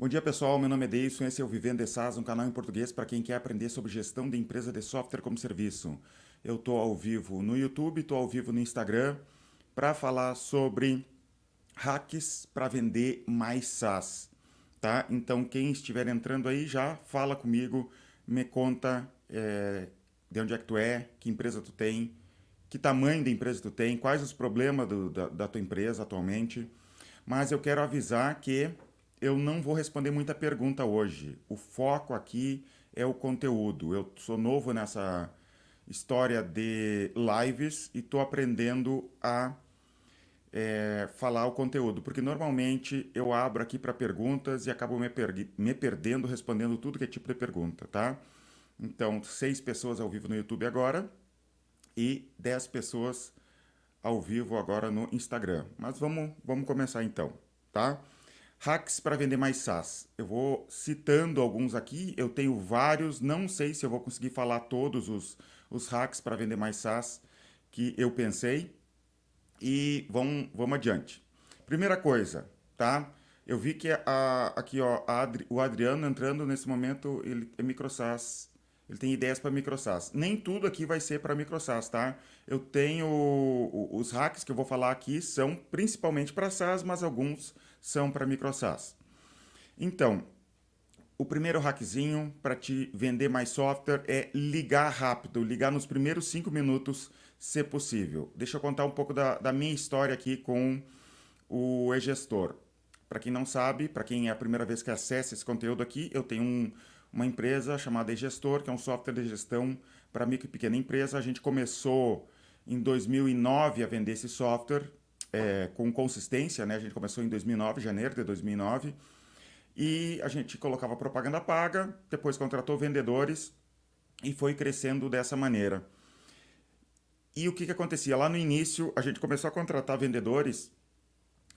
Bom dia pessoal, meu nome é Deison, esse é o Vivendo SaaS, um canal em português para quem quer aprender sobre gestão de empresa de software como serviço. Eu estou ao vivo no YouTube, estou ao vivo no Instagram para falar sobre hacks para vender mais SaaS. Tá? Então quem estiver entrando aí já fala comigo, me conta é, de onde é que tu é, que empresa tu tem, que tamanho de empresa tu tem, quais os problemas do, da, da tua empresa atualmente. Mas eu quero avisar que eu não vou responder muita pergunta hoje. O foco aqui é o conteúdo. Eu sou novo nessa história de lives e estou aprendendo a é, falar o conteúdo, porque normalmente eu abro aqui para perguntas e acabo me, per me perdendo respondendo tudo que é tipo de pergunta, tá? Então, seis pessoas ao vivo no YouTube agora e dez pessoas ao vivo agora no Instagram. Mas vamos, vamos começar então, tá? Hacks para vender mais SaaS. Eu vou citando alguns aqui, eu tenho vários, não sei se eu vou conseguir falar todos os, os hacks para vender mais SaaS que eu pensei. E vamos, vamos adiante. Primeira coisa, tá? Eu vi que a, aqui ó, Adri, o Adriano entrando nesse momento, ele é microsas. Ele tem ideias para microsas. Nem tudo aqui vai ser para microsas, tá? Eu tenho os hacks que eu vou falar aqui são principalmente para SaaS, mas alguns são para microsas. Então, o primeiro hackzinho para te vender mais software é ligar rápido, ligar nos primeiros cinco minutos, se possível. Deixa eu contar um pouco da, da minha história aqui com o e-gestor. Para quem não sabe, para quem é a primeira vez que acessa esse conteúdo aqui, eu tenho um, uma empresa chamada e-gestor, que é um software de gestão para micro e pequena empresa. A gente começou em 2009 a vender esse software é, com consistência, né? A gente começou em 2009, janeiro de 2009, e a gente colocava propaganda paga, depois contratou vendedores e foi crescendo dessa maneira. E o que, que acontecia? Lá no início, a gente começou a contratar vendedores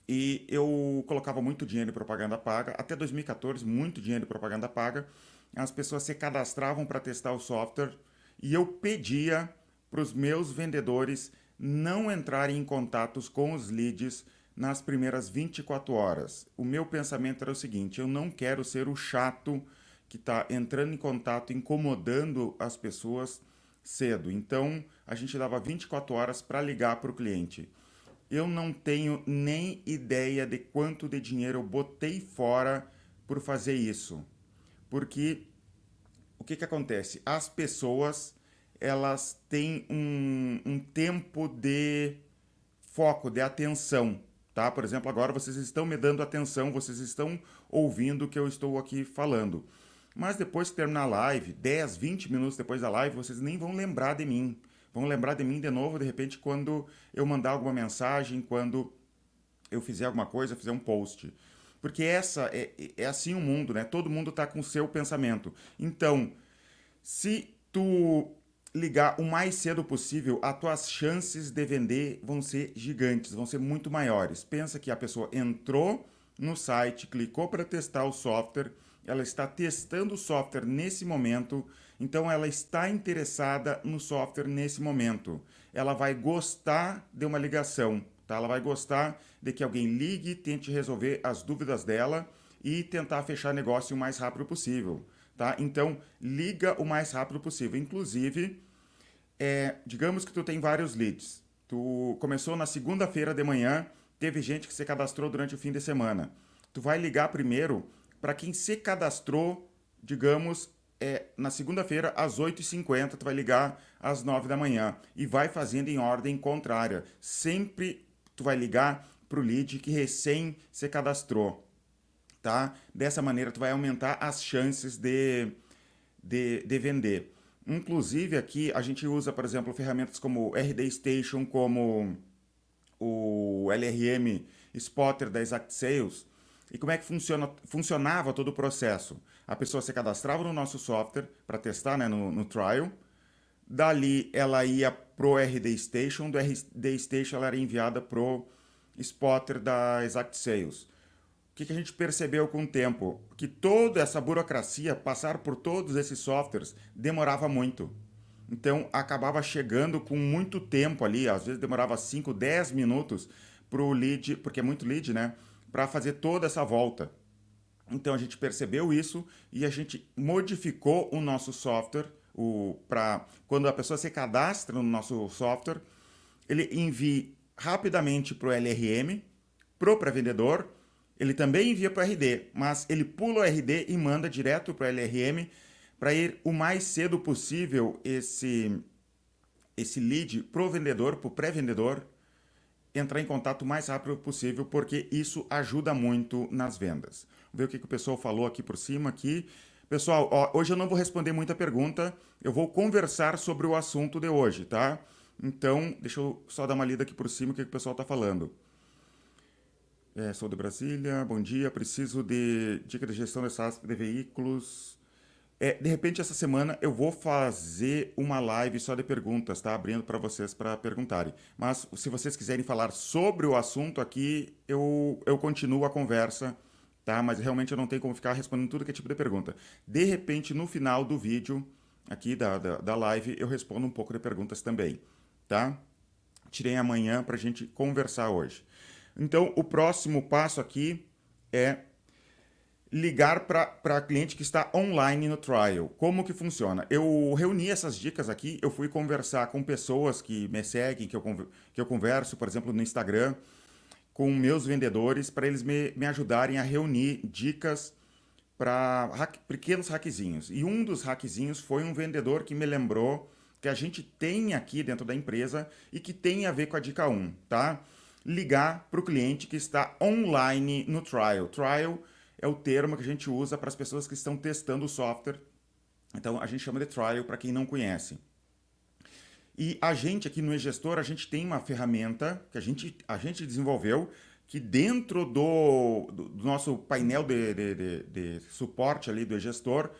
e eu colocava muito dinheiro em propaganda paga. Até 2014, muito dinheiro em propaganda paga. As pessoas se cadastravam para testar o software e eu pedia para os meus vendedores não entrarem em contatos com os leads nas primeiras 24 horas. O meu pensamento era o seguinte: eu não quero ser o chato que está entrando em contato, incomodando as pessoas cedo. Então, a gente dava 24 horas para ligar para o cliente. Eu não tenho nem ideia de quanto de dinheiro eu botei fora por fazer isso. Porque o que, que acontece? As pessoas elas têm um, um tempo de foco, de atenção. Tá? Por exemplo, agora vocês estão me dando atenção, vocês estão ouvindo o que eu estou aqui falando. Mas depois que terminar a live, 10, 20 minutos depois da live, vocês nem vão lembrar de mim. Vão lembrar de mim de novo, de repente, quando eu mandar alguma mensagem, quando eu fizer alguma coisa, fizer um post. Porque essa é, é assim o mundo, né? Todo mundo está com o seu pensamento. Então, se tu ligar o mais cedo possível, as tuas chances de vender vão ser gigantes, vão ser muito maiores. Pensa que a pessoa entrou no site, clicou para testar o software, ela está testando o software nesse momento, então ela está interessada no software nesse momento. Ela vai gostar de uma ligação, tá? Ela vai gostar de que alguém ligue, tente resolver as dúvidas dela e tentar fechar negócio o mais rápido possível tá? Então, liga o mais rápido possível. Inclusive, é, digamos que tu tem vários leads. Tu começou na segunda-feira de manhã, teve gente que se cadastrou durante o fim de semana. Tu vai ligar primeiro para quem se cadastrou, digamos, é, na segunda-feira às 8h50, tu vai ligar às 9 da manhã e vai fazendo em ordem contrária. Sempre tu vai ligar para o lead que recém se cadastrou tá? Dessa maneira, tu vai aumentar as chances de, de, de vender. Inclusive, aqui a gente usa, por exemplo, ferramentas como RD Station, como o LRM Spotter da Exact Sales. E como é que funciona, funcionava todo o processo? A pessoa se cadastrava no nosso software para testar né, no, no trial. Dali ela ia pro RD Station, do RD Station ela era enviada pro spotter da Exact Sales. O que, que a gente percebeu com o tempo? Que toda essa burocracia, passar por todos esses softwares, demorava muito. Então acabava chegando com muito tempo ali, às vezes demorava 5, 10 minutos para o lead, porque é muito lead, né? Para fazer toda essa volta. Então a gente percebeu isso e a gente modificou o nosso software para quando a pessoa se cadastra no nosso software, ele envie rapidamente para o LRM, para o pré-vendedor, ele também envia para o RD, mas ele pula o RD e manda direto para o LRM para ir o mais cedo possível esse, esse lead para o vendedor, para o pré-vendedor, entrar em contato o mais rápido possível, porque isso ajuda muito nas vendas. Vamos ver o que, que o pessoal falou aqui por cima. aqui. Pessoal, ó, hoje eu não vou responder muita pergunta, eu vou conversar sobre o assunto de hoje, tá? Então, deixa eu só dar uma lida aqui por cima o que, que o pessoal está falando. É, sou de Brasília, bom dia, preciso de dica de gestão de veículos. É, de repente, essa semana eu vou fazer uma live só de perguntas, tá? Abrindo para vocês para perguntarem. Mas se vocês quiserem falar sobre o assunto aqui, eu, eu continuo a conversa, tá? Mas realmente eu não tenho como ficar respondendo tudo que é tipo de pergunta. De repente, no final do vídeo, aqui da, da, da live, eu respondo um pouco de perguntas também, tá? Tirei amanhã para a gente conversar hoje. Então, o próximo passo aqui é ligar para cliente que está online no trial. Como que funciona? Eu reuni essas dicas aqui, eu fui conversar com pessoas que me seguem, que eu, que eu converso, por exemplo, no Instagram, com meus vendedores, para eles me, me ajudarem a reunir dicas para hack, pequenos hackzinhos. E um dos hackzinhos foi um vendedor que me lembrou que a gente tem aqui dentro da empresa e que tem a ver com a dica 1, tá? Ligar para o cliente que está online no trial. Trial é o termo que a gente usa para as pessoas que estão testando o software. Então, a gente chama de trial para quem não conhece. E a gente aqui no e-gestor, a gente tem uma ferramenta que a gente, a gente desenvolveu que dentro do, do nosso painel de, de, de, de, suporte ali do e-gestor,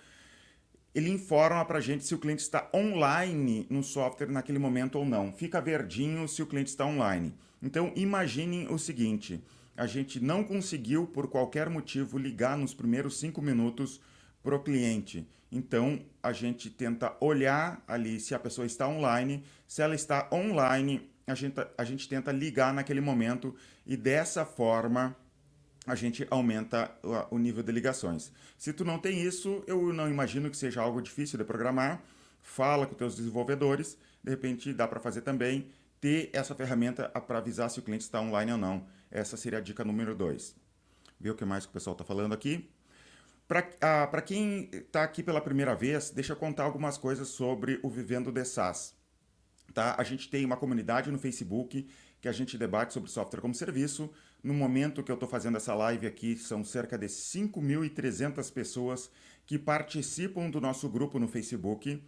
ele informa para a gente se o cliente está online no software naquele momento ou não. Fica verdinho se o cliente está online. Então, imaginem o seguinte, a gente não conseguiu, por qualquer motivo, ligar nos primeiros cinco minutos para o cliente. Então, a gente tenta olhar ali se a pessoa está online. Se ela está online, a gente, a gente tenta ligar naquele momento e dessa forma a gente aumenta o, nível de ligações. Se tu não tem isso, eu não imagino que seja algo difícil de programar. Fala com teus desenvolvedores, de repente dá para fazer também ter essa ferramenta para avisar se o cliente está online ou não. Essa seria a dica número 2. Vê o que mais que o pessoal está falando aqui. Para ah, quem está aqui pela primeira vez, deixa eu contar algumas coisas sobre o Vivendo de SaaS. Tá? A gente tem uma comunidade no Facebook que a gente debate sobre software como serviço. No momento que eu estou fazendo essa live aqui, são cerca de 5.300 pessoas que participam do nosso grupo no Facebook.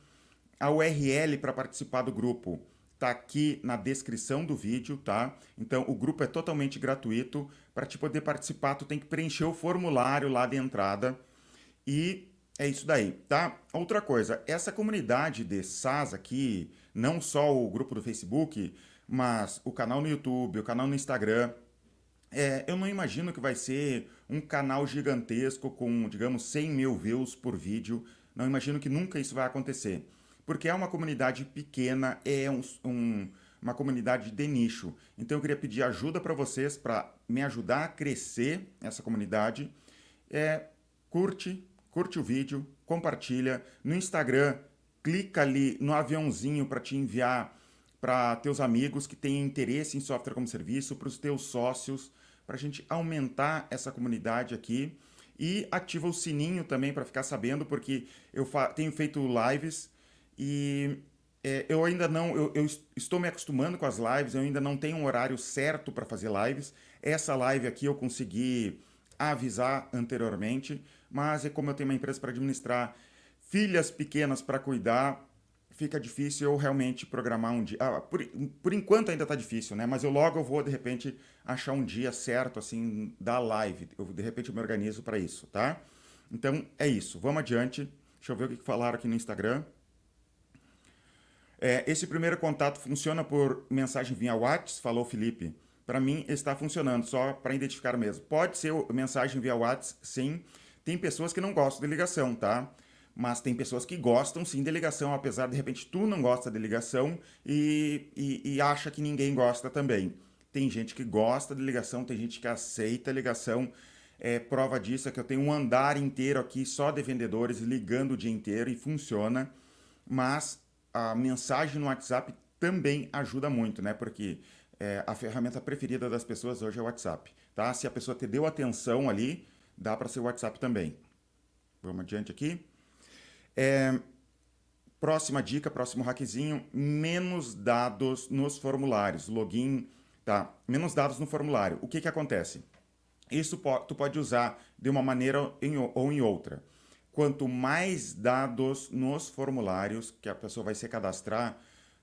A URL para participar do grupo está aqui na descrição do vídeo, tá? Então o grupo é totalmente gratuito. Para te poder participar, tu tem que preencher o formulário lá de entrada e é isso daí, tá? Outra coisa, essa comunidade de SaaS aqui, não só o grupo do Facebook, mas o canal no YouTube, o canal no Instagram, é, eu não imagino que vai ser um canal gigantesco com, digamos, 100 mil views por vídeo. Não imagino que nunca isso vai acontecer porque é uma comunidade pequena, é um, um, uma comunidade de nicho. Então eu queria pedir ajuda para vocês para me ajudar a crescer essa comunidade. É, curte, curte o vídeo, compartilha. No Instagram, clica ali no aviãozinho para te enviar para teus amigos que têm interesse em software como serviço, para os teus sócios, para a gente aumentar essa comunidade aqui. E ativa o sininho também para ficar sabendo, porque eu tenho feito lives e é, eu ainda não, eu, eu, estou me acostumando com as lives, eu ainda não tenho um horário certo para fazer lives. Essa live aqui eu consegui avisar anteriormente, mas é como eu tenho uma empresa para administrar, filhas pequenas para cuidar, fica difícil eu realmente programar um dia. Ah, por, por enquanto ainda está difícil, né? Mas eu logo eu vou de repente achar um dia certo assim da live. Eu, de repente eu me organizo para isso, tá? Então é isso. Vamos adiante. Deixa eu ver o que falaram aqui no Instagram. É, esse primeiro contato funciona por mensagem via WhatsApp, falou Felipe. Para mim está funcionando, só para identificar mesmo. Pode ser mensagem via WhatsApp, sim. Tem pessoas que não gostam de ligação, tá? Mas tem pessoas que gostam sim de ligação, apesar de repente tu não gosta de ligação e, e, e acha que ninguém gosta também. Tem gente que gosta de ligação, tem gente que aceita ligação. é, prova disso é que eu tenho um andar inteiro aqui só de vendedores ligando o dia inteiro e funciona. Mas a mensagem no WhatsApp também ajuda muito, né? Porque é, a ferramenta preferida das pessoas hoje é o WhatsApp, tá? Se a pessoa te deu atenção ali, dá para ser o WhatsApp também. Vamos adiante aqui. É, próxima dica, próximo hackzinho, menos dados nos formulários, login, tá? Menos dados no formulário. O que que acontece? Isso tu pode usar de uma maneira ou em outra. Quanto mais dados nos formulários que a pessoa vai se cadastrar,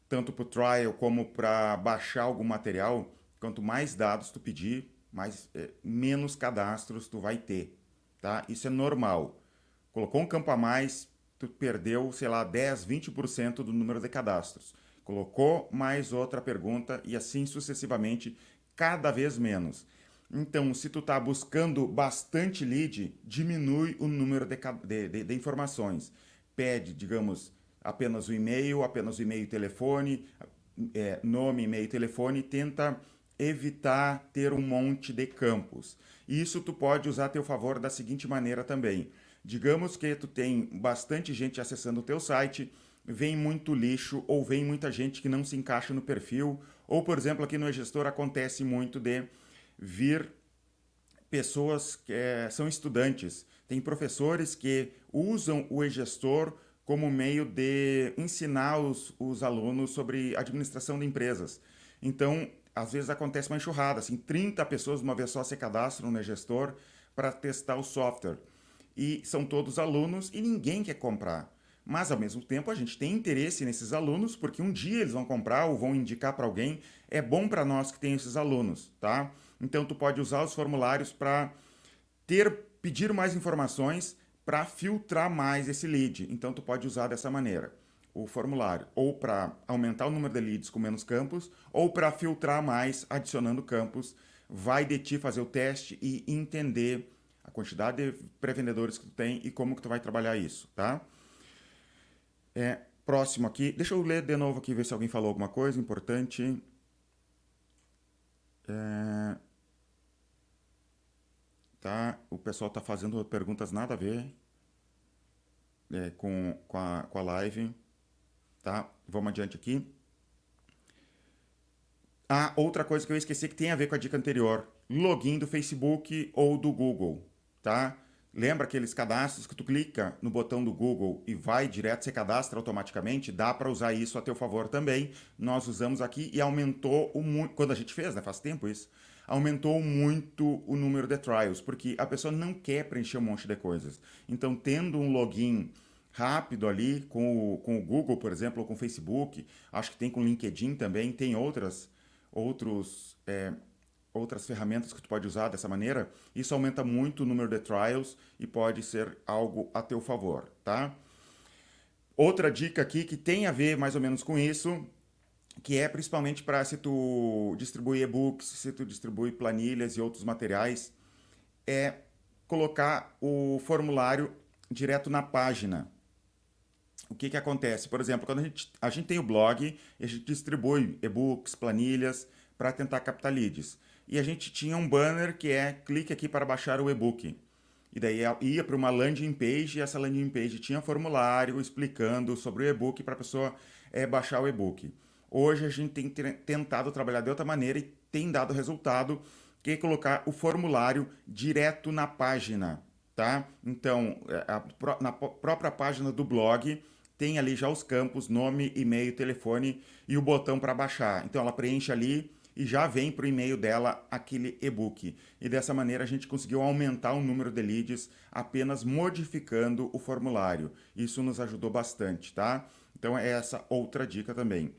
tanto para o trial como para baixar algum material, quanto mais dados tu pedir, mais, é, menos cadastros tu vai ter. Tá? Isso é normal. Colocou um campo a mais, tu perdeu, sei lá, 10, 20% do número de cadastros. Colocou mais outra pergunta e assim sucessivamente, cada vez menos. Então, se tu está buscando bastante lead, diminui o número de, de, de, informações. Pede, digamos, apenas o e-mail, apenas o e-mail e telefone, é, nome, e-mail telefone, tenta evitar ter um monte de campos. Isso tu pode usar a teu favor da seguinte maneira também. Digamos que tu tem bastante gente acessando o teu site, vem muito lixo ou vem muita gente que não se encaixa no perfil, ou por exemplo aqui no e-gestor acontece muito de vir pessoas que é, são estudantes. Tem professores que usam o e-gestor como meio de ensinar os, os alunos sobre administração de empresas. Então, às vezes acontece uma enxurrada, assim, 30 pessoas uma vez só se cadastram no e-gestor para testar o software. E são todos alunos e ninguém quer comprar. Mas, ao mesmo tempo, a gente tem interesse nesses alunos, porque um dia eles vão comprar ou vão indicar para alguém. É bom para nós que tem esses alunos, tá? Então, tu pode usar os formulários para ter, pedir mais informações para filtrar mais esse lead. Então, tu pode usar dessa maneira o formulário, ou para aumentar o número de leads com menos campos, ou para filtrar mais adicionando campos. Vai de ti fazer o teste e entender a quantidade de pré-vendedores que tu tem e como que tu vai trabalhar isso, tá? É, próximo aqui, deixa eu ler de novo aqui, ver se alguém falou alguma coisa importante. É, tá? O pessoal está fazendo perguntas nada a ver é, com, com, a, com a live. Tá? Vamos adiante aqui. Ah, outra coisa que eu esqueci que tem a ver com a dica anterior. Login do Facebook ou do Google, tá? Lembra aqueles cadastros que tu clica no botão do Google e vai direto, se cadastra automaticamente? Dá para usar isso a teu favor também. Nós usamos aqui e aumentou o muito. Quando a gente fez, né? Faz tempo isso aumentou muito o número de trials, porque a pessoa não quer preencher um monte de coisas. Então, tendo um login rápido ali com o, com o Google, por exemplo, ou com o Facebook, acho que tem com o LinkedIn também, tem outras, outros, é, outras ferramentas que tu pode usar dessa maneira, isso aumenta muito o número de trials e pode ser algo a teu favor, tá? Outra dica aqui que tem a ver mais ou menos com isso que é principalmente para se tu distribuir e-books, se tu distribui planilhas e outros materiais, é colocar o formulário direto na página. O que, que acontece? Por exemplo, quando a gente, a gente tem o blog, a gente distribui e-books, planilhas para tentar captar leads. E a gente tinha um banner que é clique aqui para baixar o e-book. E daí ia para uma landing page e essa landing page tinha formulário explicando sobre o e-book para a pessoa é, baixar o e-book. Hoje a gente tem tentado trabalhar de outra maneira e tem dado resultado, que é colocar o formulário direto na página, tá? Então, é, na própria página do blog tem ali já os campos, nome, e-mail, telefone e o botão para baixar. Então ela preenche ali e já vem para o e-mail dela aquele e-book. E dessa maneira a gente conseguiu aumentar o número de leads apenas modificando o formulário. Isso nos ajudou bastante, tá? Então é essa outra dica também.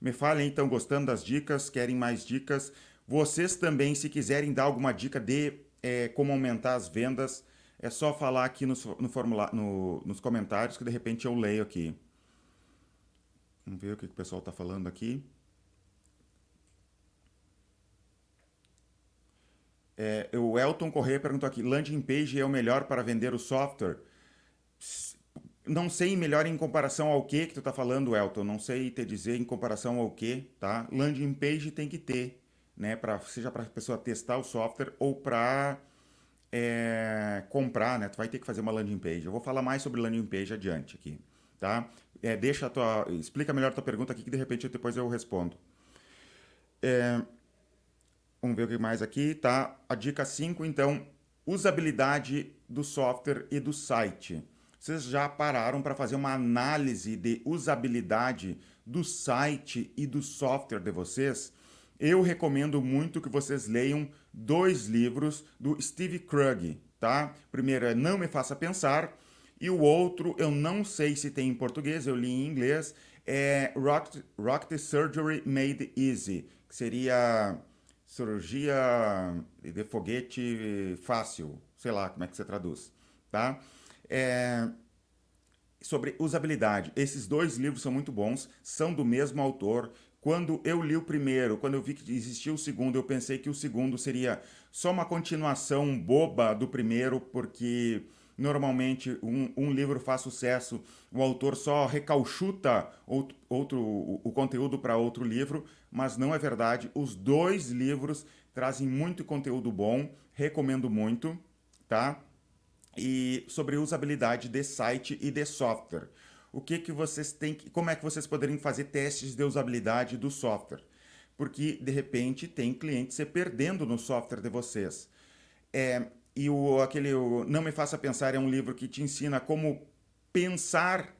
Me falem então, gostando das dicas, querem mais dicas. Vocês também, se quiserem dar alguma dica de é, como aumentar as vendas, é só falar aqui no, no formulário, no, nos comentários que de repente eu leio aqui. Vamos ver o que o pessoal está falando aqui. É, o Elton Corrêa perguntou aqui: landing page é o melhor para vender o software? Não sei melhor em comparação ao que que tu tá falando, Elton. Não sei te dizer em comparação ao que, tá? Landing page tem que ter, né? Pra, seja para a pessoa testar o software ou para é, comprar, né? Tu vai ter que fazer uma landing page. Eu vou falar mais sobre landing page adiante aqui, tá? É, deixa a tua, explica melhor a tua pergunta aqui que de repente depois eu respondo. É, vamos ver o que mais aqui, tá? A dica 5, então, usabilidade do software e do site. Vocês já pararam para fazer uma análise de usabilidade do site e do software de vocês? Eu recomendo muito que vocês leiam dois livros do Steve Krug, tá? Primeiro é Não Me Faça Pensar e o outro eu não sei se tem em português, eu li em inglês, é Rocket, Rocket Surgery Made Easy, que seria cirurgia de foguete fácil, sei lá como é que você traduz, tá? É, sobre usabilidade. Esses dois livros são muito bons, são do mesmo autor. Quando eu li o primeiro, quando eu vi que existia o segundo, eu pensei que o segundo seria só uma continuação boba do primeiro, porque normalmente um, um livro faz sucesso, o autor só recalchuta outro, outro o, o conteúdo para outro livro, mas não é verdade. Os dois livros trazem muito conteúdo bom, recomendo muito, tá? E sobre usabilidade de site e de software o que, que vocês têm que, como é que vocês poderiam fazer testes de usabilidade do software. Porque, de repente, tem cliente se perdendo no software de vocês. É, e o, aquele o Não Me Faça Pensar é um livro que te ensina como pensar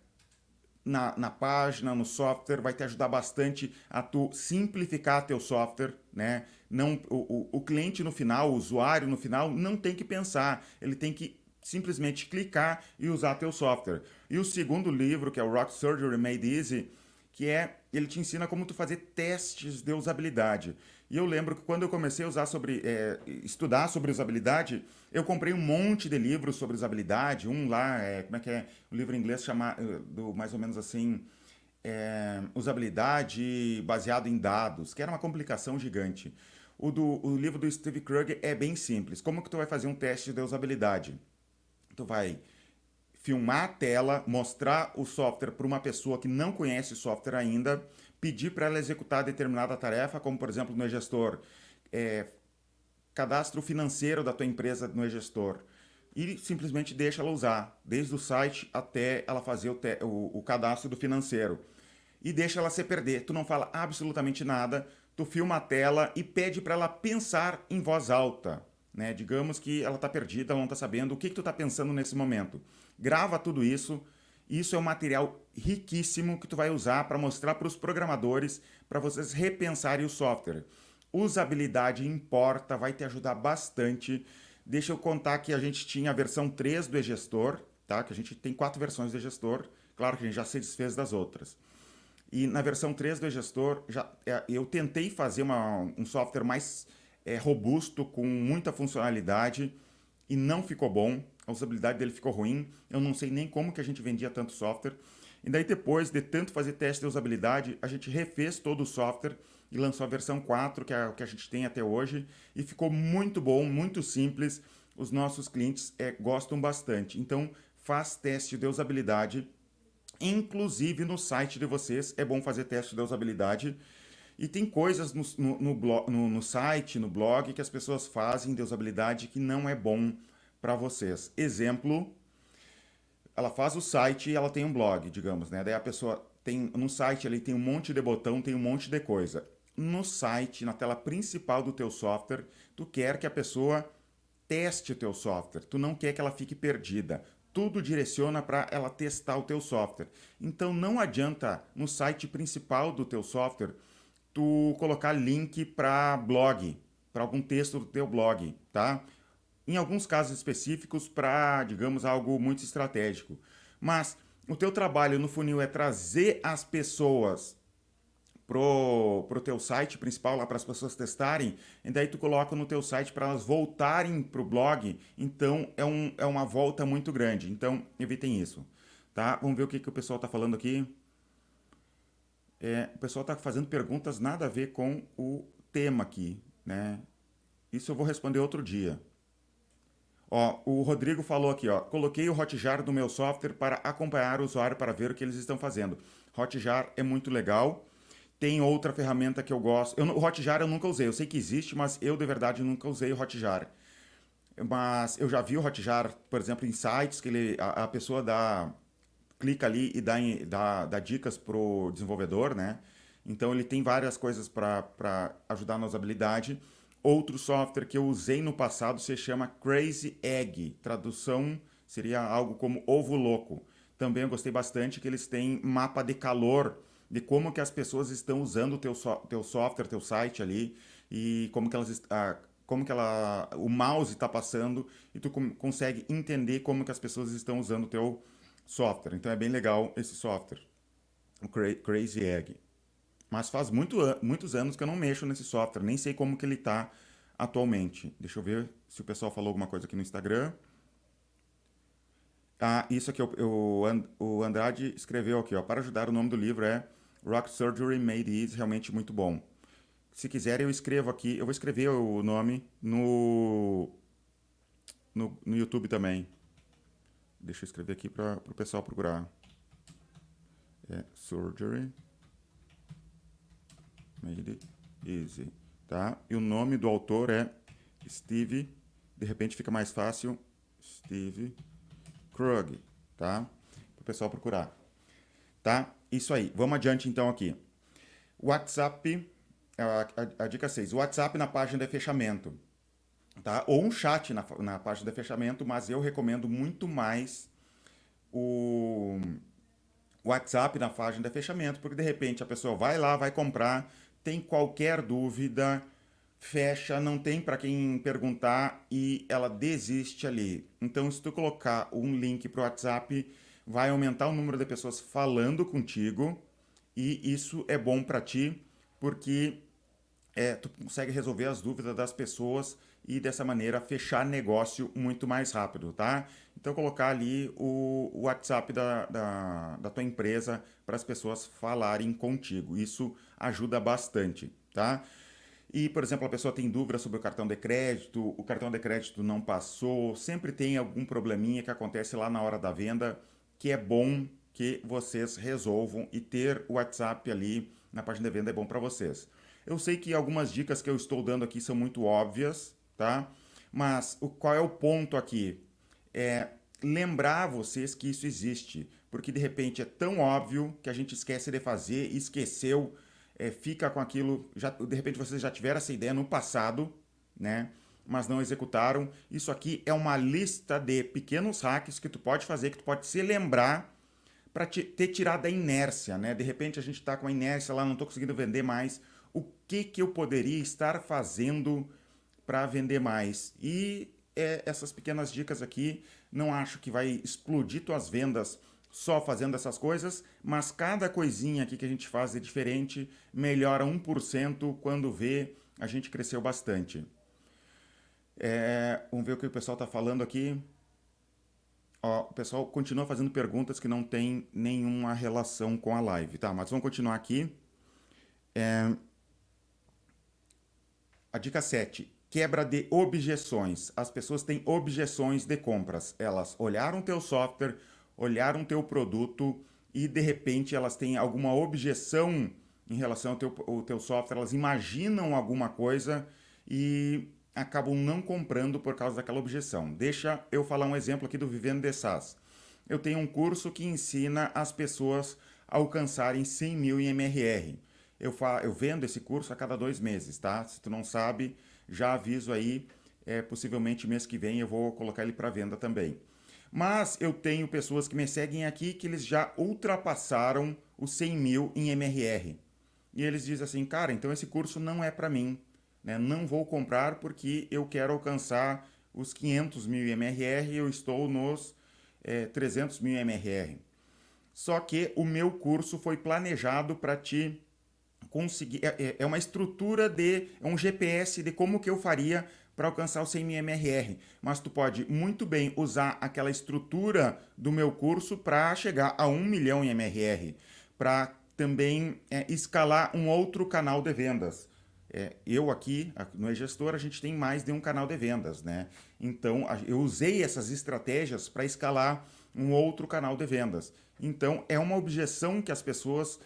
na, na página, no software, vai te ajudar bastante a tu simplificar teu software, né? Não, o, o, o cliente no final, o usuário no final, não tem que pensar, ele tem que simplesmente clicar e usar teu software. E o segundo livro, que é o Rock Surgery Made Easy, que é ele te ensina como tu fazer testes de usabilidade. E eu lembro que quando eu comecei a usar sobre é, estudar sobre usabilidade, eu comprei um monte de livros sobre usabilidade. Um lá, é, como é que é? Um livro em inglês chama, eh, mais ou menos assim, é, usabilidade baseado em dados, que era uma complicação gigante. O, do, o livro do Steve Krug é bem simples. Como que tu vai fazer um teste de usabilidade? Tu vai filmar a tela, mostrar o software para uma pessoa que não conhece o software ainda, pedir para ela executar determinada tarefa, como por exemplo no e-gestor, é, cadastro financeiro da tua empresa no e-gestor, e simplesmente deixa ela usar, desde o site até ela fazer o, o, o cadastro do financeiro. E deixa ela se perder. Tu não fala absolutamente nada, tu filma a tela e pede para ela pensar em voz alta. Né? Digamos que ela está perdida, ela não está sabendo o que, que tu está pensando nesse momento. Grava tudo isso. Isso é um material riquíssimo que tu vai usar para mostrar para os programadores, para vocês repensarem o software. Usabilidade importa, vai te ajudar bastante. Deixa eu contar que a gente tinha a versão 3 do e-gestor, tá? que a gente tem quatro versões do e-gestor. Claro que a gente já se desfez das outras. E na versão 3 do e-gestor, já, é, eu tentei fazer uma, um software mais é robusto, com muita funcionalidade e não ficou bom. A usabilidade dele ficou ruim. Eu não sei nem como que a gente vendia tanto software. E daí depois de tanto fazer teste de usabilidade, a gente refez todo o software e lançou a versão 4, que é o que a gente tem até hoje, e ficou muito bom, muito simples. Os nossos clientes é, gostam bastante. Então, faz teste de usabilidade. Inclusive no site de vocês é bom fazer teste de usabilidade e tem coisas no, no, no, no, site, no blog, que as pessoas fazem de usabilidade que não é bom para vocês. Exemplo, ela faz o site e ela tem um blog, digamos, né? Daí a pessoa tem no site ele tem um monte de botão, tem um monte de coisa. No site, na tela principal do teu software, tu quer que a pessoa teste o teu software. Tu não quer que ela fique perdida. Tudo direciona para ela testar o teu software. Então não adianta no site principal do teu software tu colocar link para blog, para algum texto do teu blog, tá? Em alguns casos específicos para, digamos, algo muito estratégico. Mas o teu trabalho no funil é trazer as pessoas pro, pro teu site principal lá para as pessoas testarem, e daí tu coloca no teu site para elas voltarem pro blog, então é, um, é uma volta muito grande. Então evitem isso, tá? Vamos ver o que, que o pessoal está falando aqui é, o pessoal está fazendo perguntas nada a ver com o tema aqui, né? Isso eu vou responder outro dia. Ó, o Rodrigo falou aqui, ó, coloquei o Hotjar no meu software para acompanhar o usuário para ver o que eles estão fazendo. Hotjar é muito legal. Tem outra ferramenta que eu gosto. Eu, o Hotjar eu nunca usei. Eu sei que existe, mas eu de verdade nunca usei o Hotjar. mas eu já vi o Hotjar, por exemplo, em sites que ele, a, a pessoa dá clica ali e dá, dá, dá dicas para o desenvolvedor, né? Então ele tem várias coisas para ajudar na usabilidade. Outro software que eu usei no passado se chama Crazy Egg. Tradução seria algo como ovo louco. Também eu gostei bastante que eles têm mapa de calor de como que as pessoas estão usando o teu, so teu software, teu site ali e como que elas ah, como que ela o mouse está passando e tu consegue entender como que as pessoas estão usando o teu software. Então é bem legal esse software, o Crazy Egg. Mas faz muito, muitos anos que eu não mexo nesse software, nem sei como que ele está atualmente. Deixa eu ver se o pessoal falou alguma coisa aqui no Instagram. Ah, isso aqui, o, o Andrade escreveu aqui, ó, para ajudar, o nome do livro é Rock Surgery Made Easy, realmente muito bom. Se quiser, eu escrevo aqui, eu vou escrever o nome no, no, no YouTube também. Deixa eu escrever aqui para o pessoal procurar. É Surgery Made Easy. Tá? E o nome do autor é Steve. De repente fica mais fácil. Steve Krug. Tá? Para o pessoal procurar. Tá? Isso aí. Vamos adiante então aqui. WhatsApp. A, a, a dica 6. WhatsApp na página de fechamento tá? Ou um chat na, na página de fechamento, mas eu recomendo muito mais o WhatsApp na página de fechamento, porque de repente a pessoa vai lá, vai comprar, tem qualquer dúvida, fecha, não tem para quem perguntar e ela desiste ali. Então, se tu colocar um link para o WhatsApp, vai aumentar o número de pessoas falando contigo e isso é bom para ti, porque é, tu consegue resolver as dúvidas das pessoas e dessa maneira fechar negócio muito mais rápido, tá? Então colocar ali o, WhatsApp da, da, da tua empresa para as pessoas falarem contigo. Isso ajuda bastante, tá? E, por exemplo, a pessoa tem dúvida sobre o cartão de crédito, o cartão de crédito não passou, sempre tem algum probleminha que acontece lá na hora da venda, que é bom que vocês resolvam e ter o WhatsApp ali na página de venda é bom para vocês. Eu sei que algumas dicas que eu estou dando aqui são muito óbvias, tá? Mas o, qual é o ponto aqui? É lembrar vocês que isso existe, porque de repente é tão óbvio que a gente esquece de fazer, esqueceu, é, fica com aquilo, já, de repente vocês já tiveram essa ideia no passado, né? Mas não executaram. Isso aqui é uma lista de pequenos hacks que tu pode fazer, que tu pode se lembrar para te, ter tirado a inércia, né? De repente a gente está com a inércia lá, não estou conseguindo vender mais. O que que eu poderia estar fazendo para vender mais. E é, essas pequenas dicas aqui, não acho que vai explodir tuas vendas só fazendo essas coisas, mas cada coisinha aqui que a gente faz é diferente, melhora 1% quando vê, a gente cresceu bastante. É, vamos ver o que o pessoal está falando aqui. Ó, o pessoal continua fazendo perguntas que não tem nenhuma relação com a live, tá? Mas vamos continuar aqui. É... A dica 7 quebra de objeções. As pessoas têm objeções de compras. Elas olharam teu software, olharam teu produto e de repente elas têm alguma objeção em relação ao teu, ao teu software, elas imaginam alguma coisa e acabam não comprando por causa daquela objeção. Deixa eu falar um exemplo aqui do Vivendo de SaaS. Eu tenho um curso que ensina as pessoas a alcançarem 100 mil em MRR. Eu, fa eu vendo esse curso a cada dois meses, tá? Se tu não sabe, já aviso aí, é, possivelmente mês que vem eu vou colocar ele para venda também. Mas eu tenho pessoas que me seguem aqui que eles já ultrapassaram os 100 mil em MRR. E eles dizem assim, cara, então esse curso não é para mim. Né? Não vou comprar porque eu quero alcançar os 500 mil MRR e eu estou nos é, 300 mil MRR. Só que o meu curso foi planejado para te conseguir. É, é, é uma estrutura de. É um GPS de como que eu faria para alcançar o 100 MRR. Mas tu pode muito bem usar aquela estrutura do meu curso para chegar a 1 milhão em MRR. Para também é, escalar um outro canal de vendas. É, eu aqui, no E-Gestor, a gente tem mais de um canal de vendas, né? Então, eu usei essas estratégias para escalar um outro canal de vendas. Então, é uma objeção que as pessoas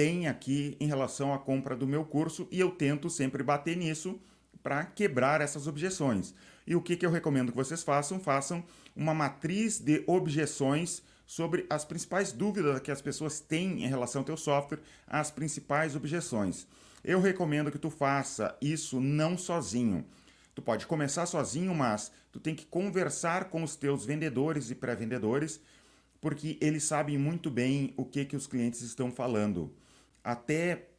tem aqui em relação à compra do meu curso e eu tento sempre bater nisso para quebrar essas objeções. E o que, que eu recomendo que vocês façam? Façam uma matriz de objeções sobre as principais dúvidas que as pessoas têm em relação ao teu software, as principais objeções. Eu recomendo que tu faça isso não sozinho. Tu pode começar sozinho, mas tu tem que conversar com os teus vendedores e pré-vendedores, porque eles sabem muito bem o que que os clientes estão falando. Até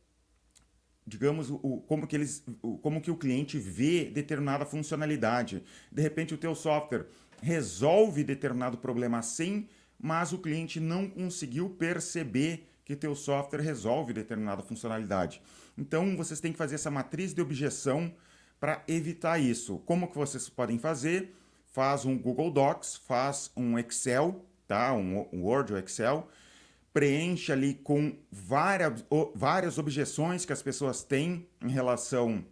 digamos, o, como, que eles, o, como que o cliente vê determinada funcionalidade. De repente, o teu software resolve determinado problema assim, mas o cliente não conseguiu perceber que teu software resolve determinada funcionalidade. Então, vocês têm que fazer essa matriz de objeção para evitar isso. Como que vocês podem fazer? Faz um Google Docs, faz um Excel, tá? um, um Word ou Excel, preenche ali com várias, várias objeções que as pessoas têm em relação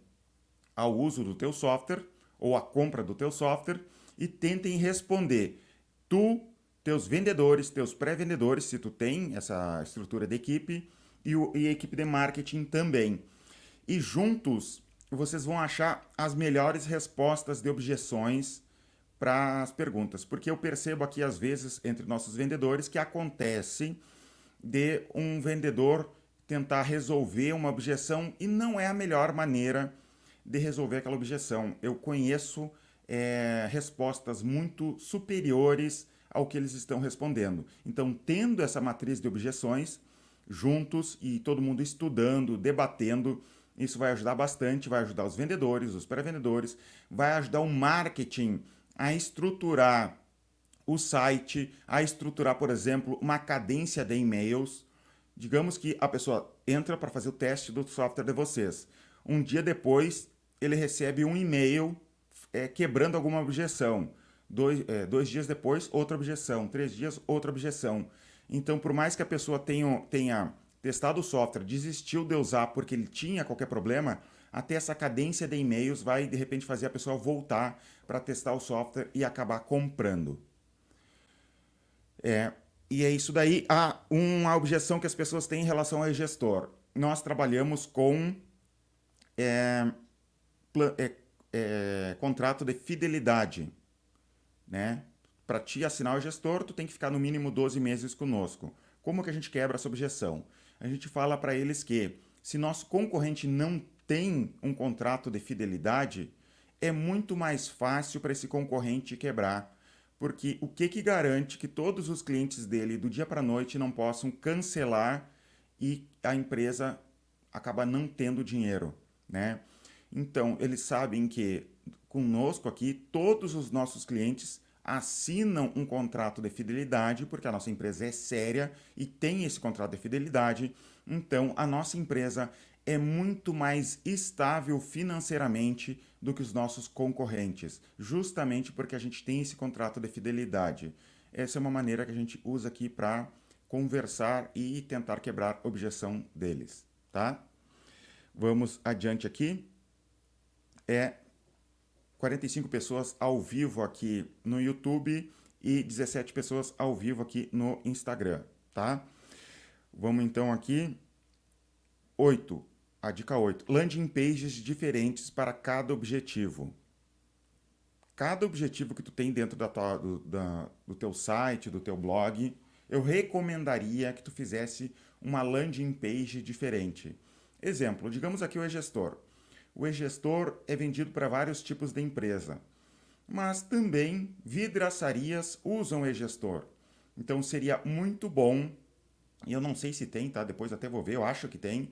ao uso do teu software ou à compra do teu software e tentem responder. Tu, teus vendedores, teus pré-vendedores, se tu tem essa estrutura de equipe, e, o, e a equipe de marketing também. E juntos vocês vão achar as melhores respostas de objeções para as perguntas, porque eu percebo aqui às vezes entre nossos vendedores que acontece de um vendedor tentar resolver uma objeção e não é a melhor maneira de resolver aquela objeção. Eu conheço é, respostas muito superiores ao que eles estão respondendo. Então, tendo essa matriz de objeções juntos e todo mundo estudando, debatendo, isso vai ajudar bastante, vai ajudar os vendedores, os pré-vendedores, vai ajudar o marketing a estruturar o site, a estruturar, por exemplo, uma cadência de e-mails. Digamos que a pessoa entra para fazer o teste do software de vocês. Um dia depois, ele recebe um e-mail é, quebrando alguma objeção. Dois, é, dois dias depois, outra objeção. Três dias, outra objeção. Então, por mais que a pessoa tenha, tenha testado o software, desistiu de usar porque ele tinha qualquer problema, até essa cadência de e-mails vai de repente fazer a pessoa voltar para testar o software e acabar comprando. É, e é isso daí. Ah, uma objeção que as pessoas têm em relação ao gestor. Nós trabalhamos com é, é, é, contrato de fidelidade. Né? Para te assinar o gestor, tu tem que ficar no mínimo 12 meses conosco. Como que a gente quebra essa objeção? A gente fala para eles que se nosso concorrente não tem um contrato de fidelidade, é muito mais fácil para esse concorrente quebrar porque o que, que garante que todos os clientes dele do dia para a noite não possam cancelar e a empresa acaba não tendo dinheiro, né? Então, eles sabem que conosco aqui todos os nossos clientes assinam um contrato de fidelidade, porque a nossa empresa é séria e tem esse contrato de fidelidade. Então, a nossa empresa é muito mais estável financeiramente do que os nossos concorrentes, justamente porque a gente tem esse contrato de fidelidade. Essa é uma maneira que a gente usa aqui para conversar e tentar quebrar objeção deles, tá? Vamos adiante aqui. É 45 pessoas ao vivo aqui no YouTube e 17 pessoas ao vivo aqui no Instagram, tá? Vamos então aqui. 8. A dica 8. Landing pages diferentes para cada objetivo. Cada objetivo que tu tem dentro da tua, do, da, do teu site, do teu blog, eu recomendaria que tu fizesse uma landing page diferente. Exemplo, digamos aqui o e-gestor. O e-gestor é vendido para vários tipos de empresa, mas também vidraçarias usam e-gestor. Então seria muito bom, e eu não sei se tem, tá? Depois até vou ver, eu acho que tem,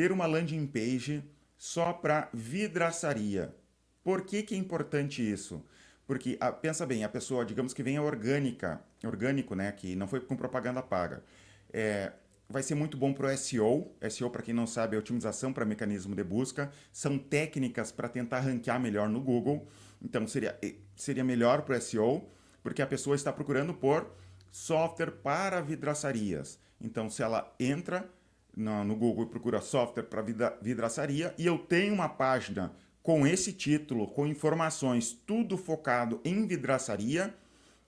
ter uma landing page só para vidraçaria. Por que, que é importante isso? Porque, a, pensa bem, a pessoa, digamos que venha orgânica, orgânico, né, que não foi com propaganda paga, é, vai ser muito bom para o SEO. SEO, para quem não sabe, é otimização para mecanismo de busca. São técnicas para tentar ranquear melhor no Google. Então, seria, seria melhor para o SEO, porque a pessoa está procurando por software para vidraçarias. Então, se ela entra no, no Google e procura software para vidraçaria e eu tenho uma página com esse título, com informações, tudo focado em vidraçaria,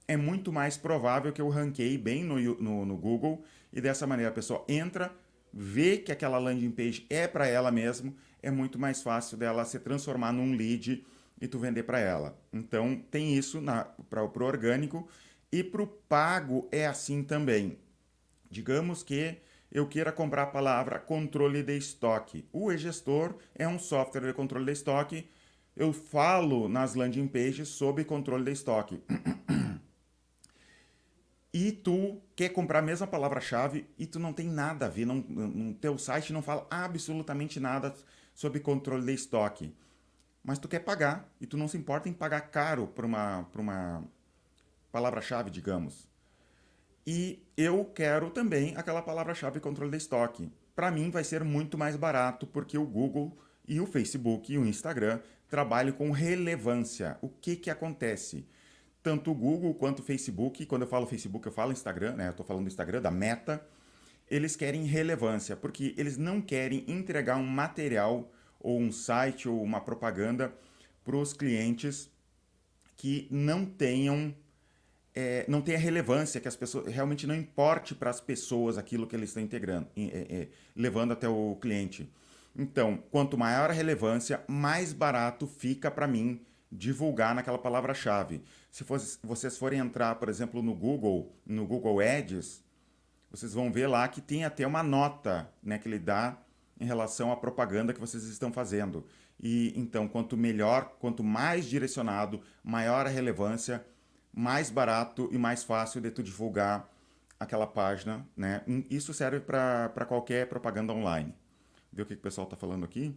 é muito mais provável que eu ranqueie bem no, no, no Google e dessa maneira a pessoa entra, vê que aquela landing page é para ela mesmo, é muito mais fácil dela se transformar num lead e tu vender para ela. Então tem isso para o orgânico e para o pago é assim também. Digamos que eu queira comprar a palavra controle de estoque. O e-gestor é um software de controle de estoque. Eu falo nas landing pages sobre controle de estoque. e tu quer comprar a mesma palavra-chave e tu não tem nada a ver, não, no teu site não fala absolutamente nada sobre controle de estoque. Mas tu quer pagar e tu não se importa em pagar caro por uma, por uma palavra-chave, digamos. E eu quero também aquela palavra-chave controle de estoque. Para mim vai ser muito mais barato porque o Google e o Facebook e o Instagram trabalham com relevância. O que que acontece? Tanto o Google quanto o Facebook, quando eu falo Facebook, eu falo Instagram, né? Eu estou falando do Instagram, da Meta. Eles querem relevância, porque eles não querem entregar um material ou um site ou uma propaganda para os clientes que não tenham é, não tenha relevância, que as pessoas realmente não importe para as pessoas aquilo que eles estão integrando, é, é, levando até o cliente. Então, quanto maior a relevância, mais barato fica para mim divulgar naquela palavra-chave. Se fosse, vocês forem entrar, por exemplo, no Google, no Google Ads, vocês vão ver lá que tem até uma nota né, que ele dá em relação à propaganda que vocês estão fazendo. E então, quanto melhor, quanto mais direcionado, maior a relevância, mais barato e mais fácil de tu divulgar aquela página, né? Isso serve para qualquer propaganda online. Ver o que, que o pessoal está falando aqui.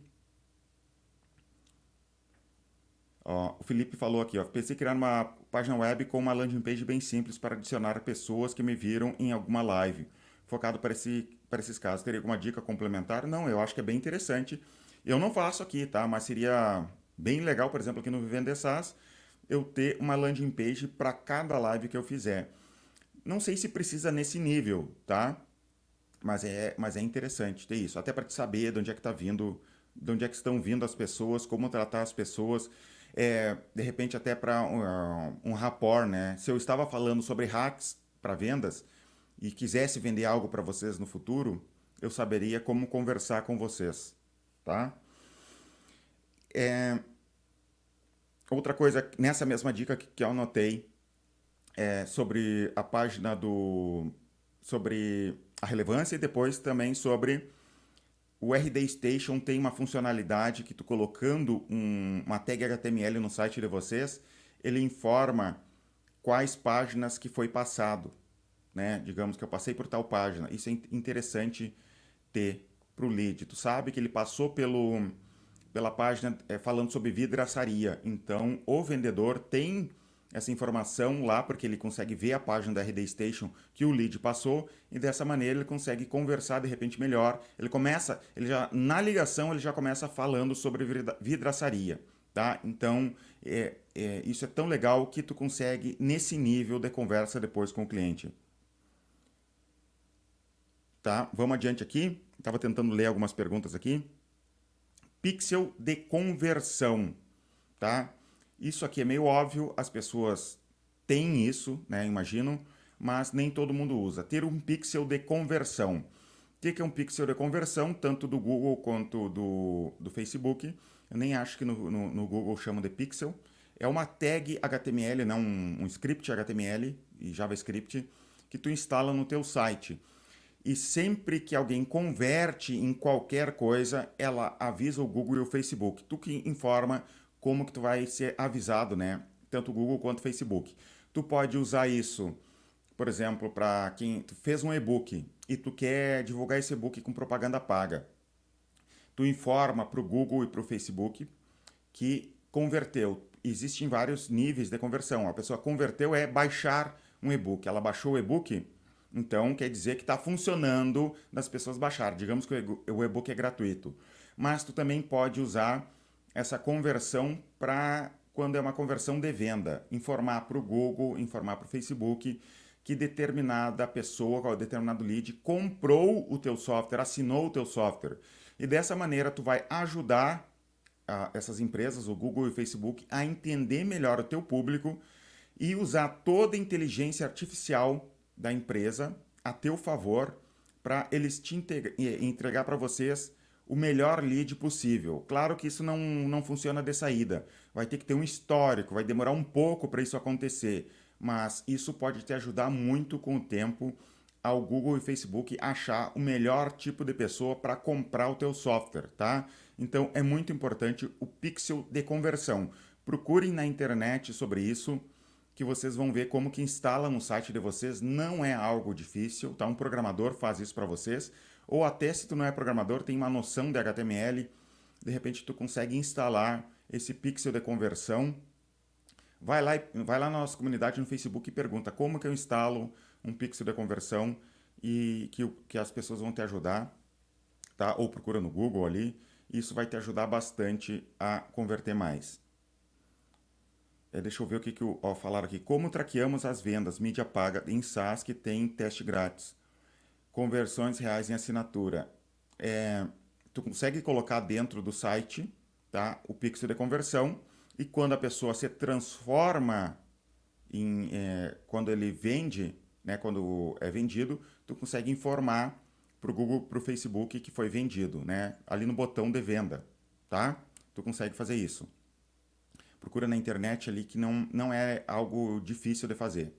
Ó, o Felipe falou aqui, ó, pensei criar uma página web com uma landing page bem simples para adicionar pessoas que me viram em alguma live, focado para, esse, para esses casos. Teria alguma dica complementar? Não, eu acho que é bem interessante. Eu não faço aqui, tá? Mas seria bem legal, por exemplo, aqui no Vivendo SaaS, eu ter uma landing page para cada live que eu fizer. Não sei se precisa nesse nível, tá? Mas é, mas é interessante ter isso, até para te saber de onde é que está vindo, de onde é que estão vindo as pessoas, como tratar as pessoas, é, de repente até para um, um rapport, né? Se eu estava falando sobre hacks para vendas e quisesse vender algo para vocês no futuro, eu saberia como conversar com vocês, tá? É, outra coisa, nessa mesma dica que, que eu anotei, é sobre a página do. sobre a relevância e depois também sobre o RD Station tem uma funcionalidade que tu colocando um, uma tag HTML no site de vocês, ele informa quais páginas que foi passado, né? Digamos que eu passei por tal página. Isso é interessante ter para o lead. Tu sabe que ele passou pelo pela página é, falando sobre vidraçaria. Então, o vendedor tem essa informação lá, porque ele consegue ver a página da RD Station que o lead passou, e dessa maneira ele consegue conversar de repente melhor. Ele começa, ele já na ligação ele já começa falando sobre vidraçaria, tá? Então, é, é, isso é tão legal que tu consegue nesse nível de conversa depois com o cliente. Tá? Vamos adiante aqui. Estava tentando ler algumas perguntas aqui pixel de conversão, tá? Isso aqui é meio óbvio, as pessoas têm isso, né, imagino, mas nem todo mundo usa. Ter um pixel de conversão. O que é um pixel de conversão, tanto do Google quanto do, do Facebook? Eu nem acho que no, no, no Google chamam de pixel. É uma tag HTML, não um, um script HTML e JavaScript que tu instala no teu site e sempre que alguém converte em qualquer coisa, ela avisa o Google e o Facebook. Tu que informa como que tu vai ser avisado, né? Tanto o Google quanto o Facebook. Tu pode usar isso, por exemplo, para quem tu fez um e-book e tu quer divulgar esse e-book com propaganda paga. Tu informa para o Google e para o Facebook que converteu. Existem vários níveis de conversão. A pessoa converteu é baixar um e-book. Ela baixou o e-book, então, quer dizer que está funcionando das pessoas baixarem. Digamos que o e-book é gratuito. Mas tu também pode usar essa conversão para quando é uma conversão de venda. Informar para o Google, informar para o Facebook que determinada pessoa, ou determinado lead comprou o teu software, assinou o teu software. E dessa maneira tu vai ajudar a, essas empresas, o Google e o Facebook, a entender melhor o teu público e usar toda a inteligência artificial da empresa a teu favor para eles te entregar para vocês o melhor lead possível. Claro que isso não, não funciona de saída. Vai ter que ter um histórico, vai demorar um pouco para isso acontecer. Mas isso pode te ajudar muito com o tempo ao Google e Facebook achar o melhor tipo de pessoa para comprar o teu software, tá? Então é muito importante o pixel de conversão. Procurem na internet sobre isso, que vocês vão ver como que instala no site de vocês. Não é algo difícil, tá? Um programador faz isso para vocês. Ou até se tu não é programador, tem uma noção de HTML, de repente tu consegue instalar esse pixel de conversão. Vai lá, vai lá na nossa comunidade no Facebook e pergunta como que eu instalo um pixel de conversão e que, que as pessoas vão te ajudar, tá? Ou procura no Google ali, isso vai te ajudar bastante a converter mais. É, deixa eu ver o que, que o, ó, falaram aqui. Como traqueamos as vendas mídia paga em SaaS que tem teste grátis? Conversões reais em assinatura. É, tu consegue colocar dentro do site tá, o pixel de conversão e quando a pessoa se transforma em, é, quando ele vende né, quando é vendido, tu consegue informar para o Google, para o Facebook que foi vendido, né, ali no botão de venda, tá? Tu consegue fazer isso. Procura na internet ali que não, não é algo difícil de fazer.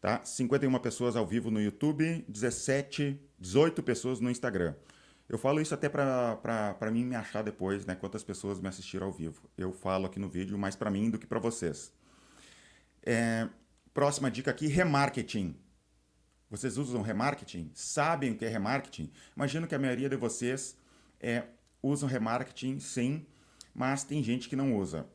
Tá? 51 pessoas ao vivo no YouTube, 17, 18 pessoas no Instagram. Eu falo isso até para mim me achar depois, né? Quantas pessoas me assistiram ao vivo. Eu falo aqui no vídeo mais para mim do que para vocês. É, Próxima dica aqui: remarketing. Vocês usam remarketing? Sabem o que é remarketing? Imagino que a maioria de vocês é, usam remarketing, sim, mas tem gente que não usa.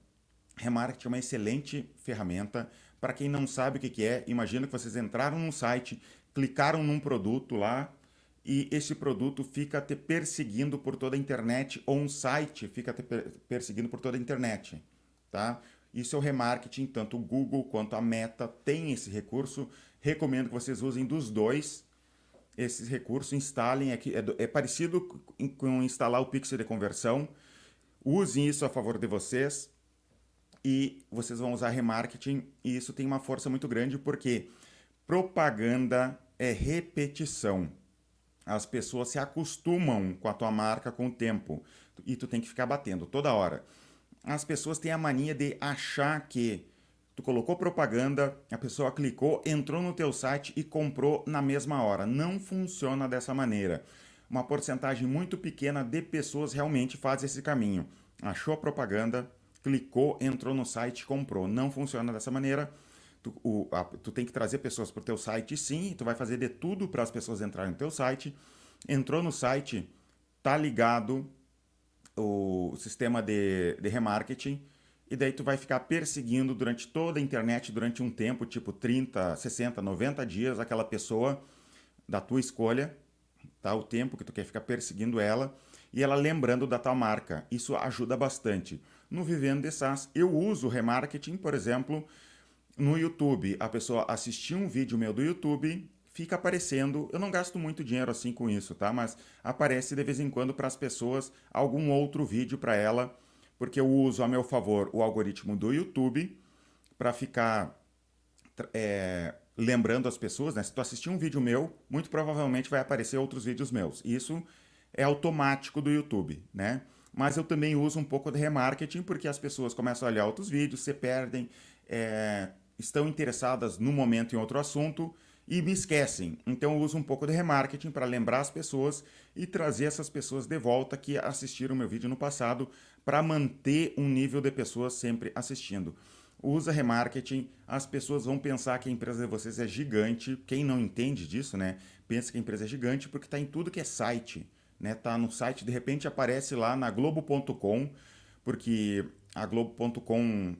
Remarketing é uma excelente ferramenta. Para quem não sabe o que é, imagina que vocês entraram num site, clicaram num produto lá e esse produto fica te perseguindo por toda a internet ou um site fica te perseguindo por toda a internet, tá? Isso é o remarketing, tanto o Google quanto a Meta tem esse recurso. Recomendo que vocês usem dos dois esses recursos, instalem aqui. É, é parecido com instalar o Pixel de conversão. Usem isso a favor de vocês e vocês vão usar remarketing e isso tem uma força muito grande porque propaganda é repetição. As pessoas se acostumam com a tua marca com o tempo e tu tem que ficar batendo toda hora as pessoas têm a mania de achar que tu colocou propaganda, a pessoa clicou, entrou no teu site e comprou na mesma hora. Não funciona dessa maneira. Uma porcentagem muito pequena de pessoas realmente faz esse caminho. Achou a propaganda, clicou, entrou no site, comprou. Não funciona dessa maneira. Tu, o, a, tu tem que trazer pessoas para o teu site, sim. Tu vai fazer de tudo para as pessoas entrarem no teu site. Entrou no site, tá ligado, o sistema de, de remarketing e daí tu vai ficar perseguindo durante toda a internet, durante um tempo, tipo 30, 60, 90 dias, aquela pessoa da tua escolha, tá? O tempo que tu quer ficar perseguindo ela e ela lembrando da tua marca. Isso ajuda bastante. No Vivendo de SaaS, eu uso remarketing, por exemplo, no YouTube. A pessoa assistiu um vídeo meu do YouTube, fica aparecendo. Eu não gasto muito dinheiro assim com isso, tá? Mas aparece de vez em quando para as pessoas algum outro vídeo para ela, porque eu uso a meu favor o algoritmo do YouTube para ficar é, lembrando as pessoas, né? Se tu assistir um vídeo meu, muito provavelmente vai aparecer outros vídeos meus. Isso é automático do YouTube, né? Mas eu também uso um pouco de remarketing porque as pessoas começam a olhar outros vídeos, se perdem, é, estão interessadas no momento em outro assunto e me esquecem. Então eu uso um pouco de remarketing para lembrar as pessoas e trazer essas pessoas de volta que assistiram meu vídeo no passado para manter um nível de pessoas sempre assistindo. Usa remarketing, as pessoas vão pensar que a empresa de vocês é gigante. Quem não entende disso, né? Pensa que a empresa é gigante porque está em tudo que é site, né? Tá no site, de repente aparece lá na globo.com, porque a globo.com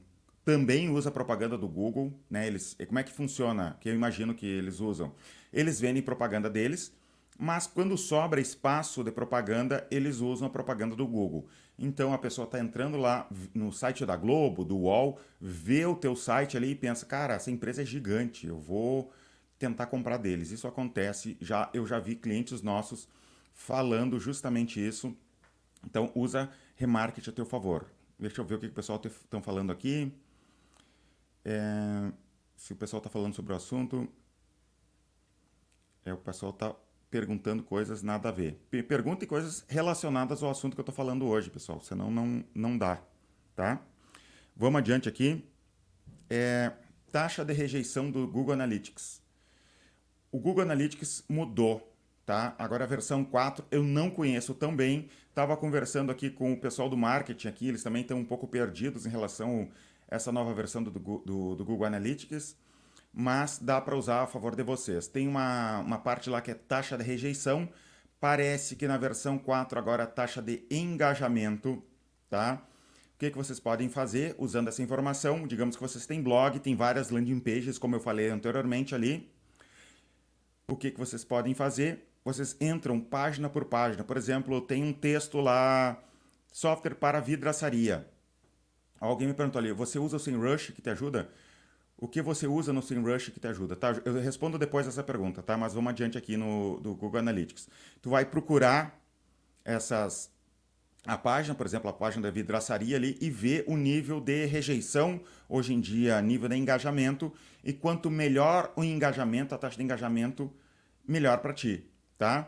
também usa propaganda do Google, né? Eles, como é que funciona? Que eu imagino que eles usam. Eles vendem propaganda deles, mas quando sobra espaço de propaganda, eles usam a propaganda do Google. Então a pessoa está entrando lá no site da Globo, do UOL, vê o teu site ali e pensa, cara, essa empresa é gigante, eu vou tentar comprar deles. Isso acontece, já eu já vi clientes nossos falando justamente isso. Então usa remarketing a teu favor. Deixa eu ver o que o pessoal estão falando aqui. É, se o pessoal está falando sobre o assunto, é, o pessoal está perguntando coisas nada a ver. Perguntem coisas relacionadas ao assunto que eu estou falando hoje, pessoal, senão não, não dá, tá? Vamos adiante aqui. É, taxa de rejeição do Google Analytics. O Google Analytics mudou, tá? Agora a versão 4 eu não conheço tão bem. Estava conversando aqui com o pessoal do marketing aqui, eles também estão um pouco perdidos em relação a essa nova versão do, do, do Google Analytics mas dá para usar a favor de vocês. Tem uma, uma parte lá que é taxa de rejeição. Parece que na versão 4 agora a taxa de engajamento, tá? O que, que vocês podem fazer usando essa informação? Digamos que vocês têm blog, tem várias landing pages, como eu falei anteriormente ali. O que, que vocês podem fazer? Vocês entram página por página. Por exemplo, tem um texto lá, software para vidraçaria. Alguém me perguntou ali, você usa o SEMrush que te ajuda? o que você usa no SEMrush que te ajuda? Tá? Eu respondo depois essa pergunta, tá? Mas vamos adiante aqui no do Google Analytics. Tu vai procurar essas a página, por exemplo, a página da vidraçaria ali e ver o nível de rejeição hoje em dia, nível de engajamento e quanto melhor o engajamento, a taxa de engajamento, melhor para ti, tá?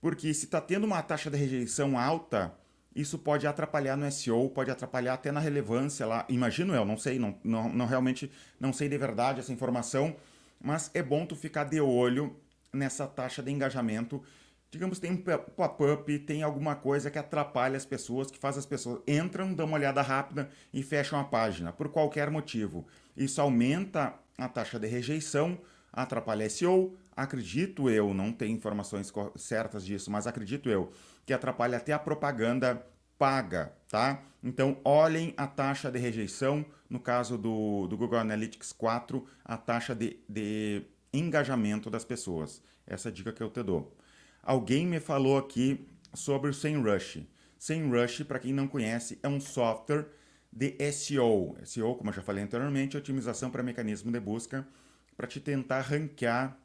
Porque se está tendo uma taxa de rejeição alta, isso pode atrapalhar no SEO, pode atrapalhar até na relevância lá. Imagino eu, não sei, não, não, não realmente não sei de verdade essa informação, mas é bom tu ficar de olho nessa taxa de engajamento. Digamos, tem um pop-up, tem alguma coisa que atrapalha as pessoas, que faz as pessoas entram, dão uma olhada rápida e fecham a página, por qualquer motivo. Isso aumenta a taxa de rejeição, atrapalha SEO, acredito eu, não tenho informações certas disso, mas acredito eu, que atrapalha até a propaganda paga, tá? Então, olhem a taxa de rejeição, no caso do, do Google Analytics 4, a taxa de, de engajamento das pessoas. Essa é dica que eu te dou. Alguém me falou aqui sobre o SEMrush. SEMrush, para quem não conhece, é um software de SEO. SEO, como eu já falei anteriormente, é otimização para mecanismo de busca, para te tentar ranquear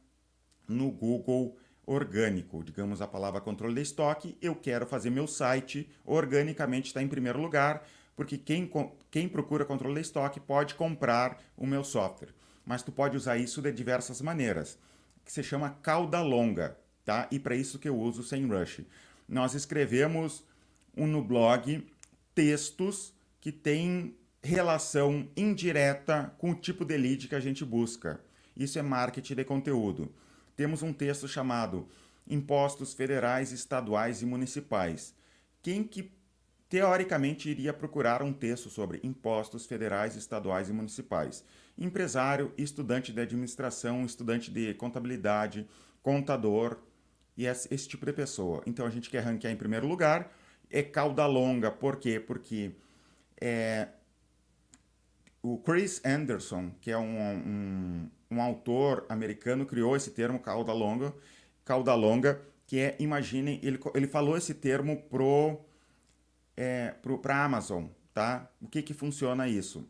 no Google orgânico. Digamos a palavra controle de estoque, eu quero fazer meu site organicamente estar em primeiro lugar, porque quem, quem procura controle de estoque pode comprar o meu software. Mas tu pode usar isso de diversas maneiras, que se chama cauda longa, tá? E para isso que eu uso o SEMrush. Nós escrevemos um, no blog textos que têm relação indireta com o tipo de lead que a gente busca. Isso é marketing de conteúdo. Temos um texto chamado Impostos Federais, Estaduais e Municipais. Quem que teoricamente iria procurar um texto sobre impostos federais, estaduais e municipais? Empresário, estudante de administração, estudante de contabilidade, contador e esse, esse tipo de pessoa. Então a gente quer ranquear em primeiro lugar. É cauda longa, por quê? Porque é, o Chris Anderson, que é um, um, um, autor americano, criou esse termo cauda longa, cauda longa, que é, imaginem, ele, ele falou esse termo pro é, para a Amazon, tá? O que que funciona isso?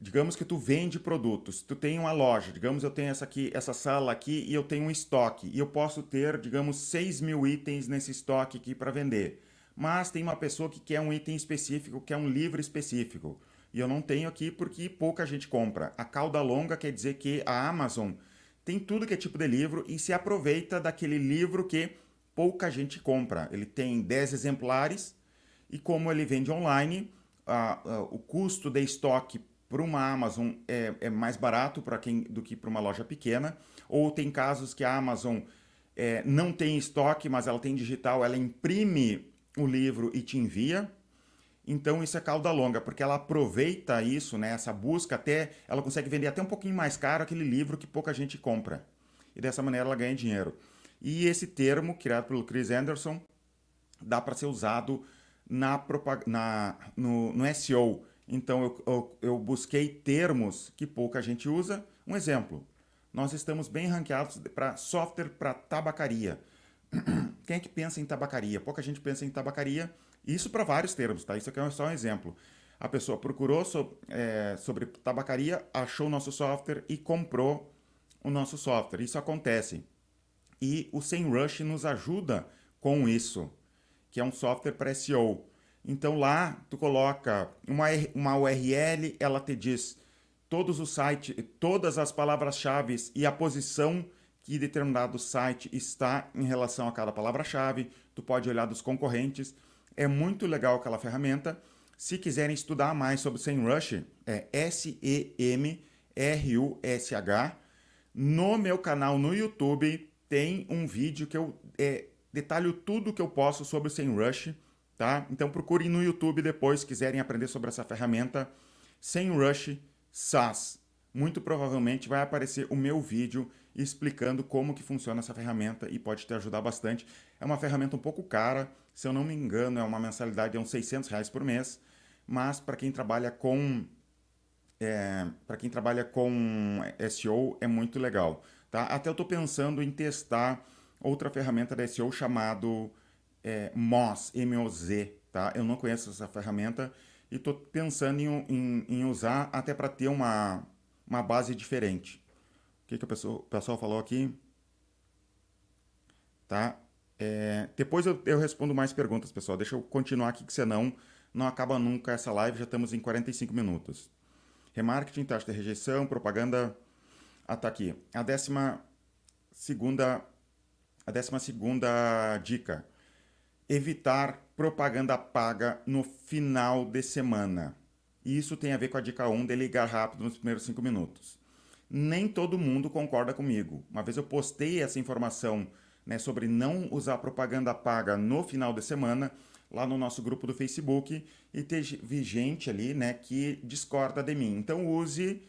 Digamos que tu vende produtos, tu tem uma loja, digamos eu tenho essa aqui, essa sala aqui e eu tenho um estoque e eu posso ter, digamos, 6 mil itens nesse estoque aqui para vender. Mas tem uma pessoa que quer um item específico, quer um livro específico e eu não tenho aqui porque pouca gente compra. A cauda longa quer dizer que a Amazon tem tudo que é tipo de livro e se aproveita daquele livro que pouca gente compra. Ele tem 10 exemplares e como ele vende online, o custo de estoque para uma Amazon é, é mais barato para quem do que para uma loja pequena. Ou tem casos que a Amazon é, não tem estoque, mas ela tem digital, ela imprime o livro e te envia. Então isso é cauda longa, porque ela aproveita isso, né, essa busca até, ela consegue vender até um pouquinho mais caro aquele livro que pouca gente compra. E dessa maneira ela ganha dinheiro. E esse termo, criado pelo Chris Anderson, dá para ser usado na, na, no, no SEO. Então eu, eu, eu busquei termos que pouca gente usa. Um exemplo, nós estamos bem ranqueados para software para tabacaria. Quem é que pensa em tabacaria? Pouca gente pensa em tabacaria isso para vários termos, tá? Isso aqui é só um exemplo. A pessoa procurou so, é, sobre tabacaria, achou o nosso software e comprou o nosso software. Isso acontece. E o SEMrush nos ajuda com isso, que é um software para SEO. Então lá tu coloca uma, uma URL, ela te diz todos os sites, todas as palavras-chave e a posição que determinado site está em relação a cada palavra-chave, tu pode olhar dos concorrentes. É muito legal aquela ferramenta. Se quiserem estudar mais sobre SEMrush, é S-E-M-R-U-S-H. No meu canal no YouTube tem um vídeo que eu é, detalho tudo que eu posso sobre o SEMrush, tá? Então procurem no YouTube depois, se quiserem aprender sobre essa ferramenta. SEMrush SaaS. Muito provavelmente vai aparecer o meu vídeo explicando como que funciona essa ferramenta e pode te ajudar bastante. É uma ferramenta um pouco cara, se eu não me engano, é uma mensalidade de uns 600 reais por mês, mas para quem trabalha com é, para quem trabalha com SEO é muito legal. Tá? Até eu estou pensando em testar outra ferramenta da SEO chamado é, Moz, M-O-Z. Tá? Eu não conheço essa ferramenta e estou pensando em, em, em, usar até para ter uma, uma base diferente. O que, que o pessoal, o pessoal falou aqui? Tá? É, depois eu, eu, respondo mais perguntas, pessoal. Deixa eu continuar aqui, que senão não acaba nunca essa live. Já estamos em 45 minutos. Remarketing, taxa de rejeição, propaganda ah, tá aqui. A décima segunda, a décima segunda dica. Evitar propaganda paga no final de semana. Isso tem a ver com a dica 1 de ligar rápido nos primeiros 5 minutos. Nem todo mundo concorda comigo. Uma vez eu postei essa informação né, sobre não usar propaganda paga no final de semana lá no nosso grupo do Facebook e teve gente ali né, que discorda de mim. Então use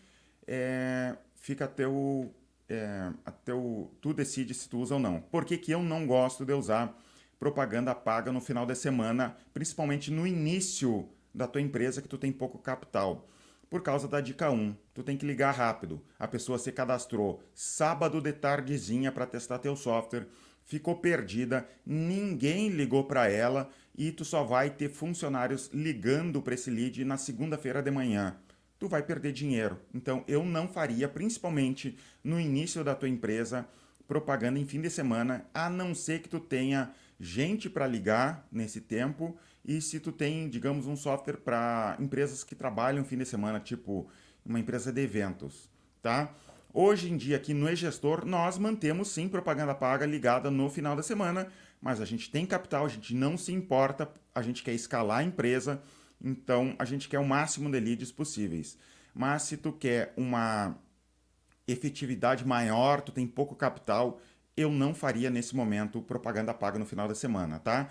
é, fica a teu, é, a teu, tu decide se tu usa ou não. Por que, que eu não gosto de usar propaganda paga no final da semana, principalmente no início da tua empresa que tu tem pouco capital? Por causa da dica 1, tu tem que ligar rápido. A pessoa se cadastrou sábado de tardezinha para testar teu software, ficou perdida, ninguém ligou para ela e tu só vai ter funcionários ligando para esse lead na segunda-feira de manhã tu vai perder dinheiro. Então eu não faria, principalmente no início da tua empresa, propaganda em fim de semana, a não ser que tu tenha gente para ligar nesse tempo e se tu tem, digamos, um software para empresas que trabalham fim de semana, tipo uma empresa de eventos, tá? Hoje em dia aqui no e-gestor nós mantemos sim propaganda paga ligada no final da semana, mas a gente tem capital, a gente não se importa, a gente quer escalar a empresa, então, a gente quer o máximo de leads possíveis. Mas se tu quer uma efetividade maior, tu tem pouco capital, eu não faria nesse momento propaganda paga no final da semana, tá?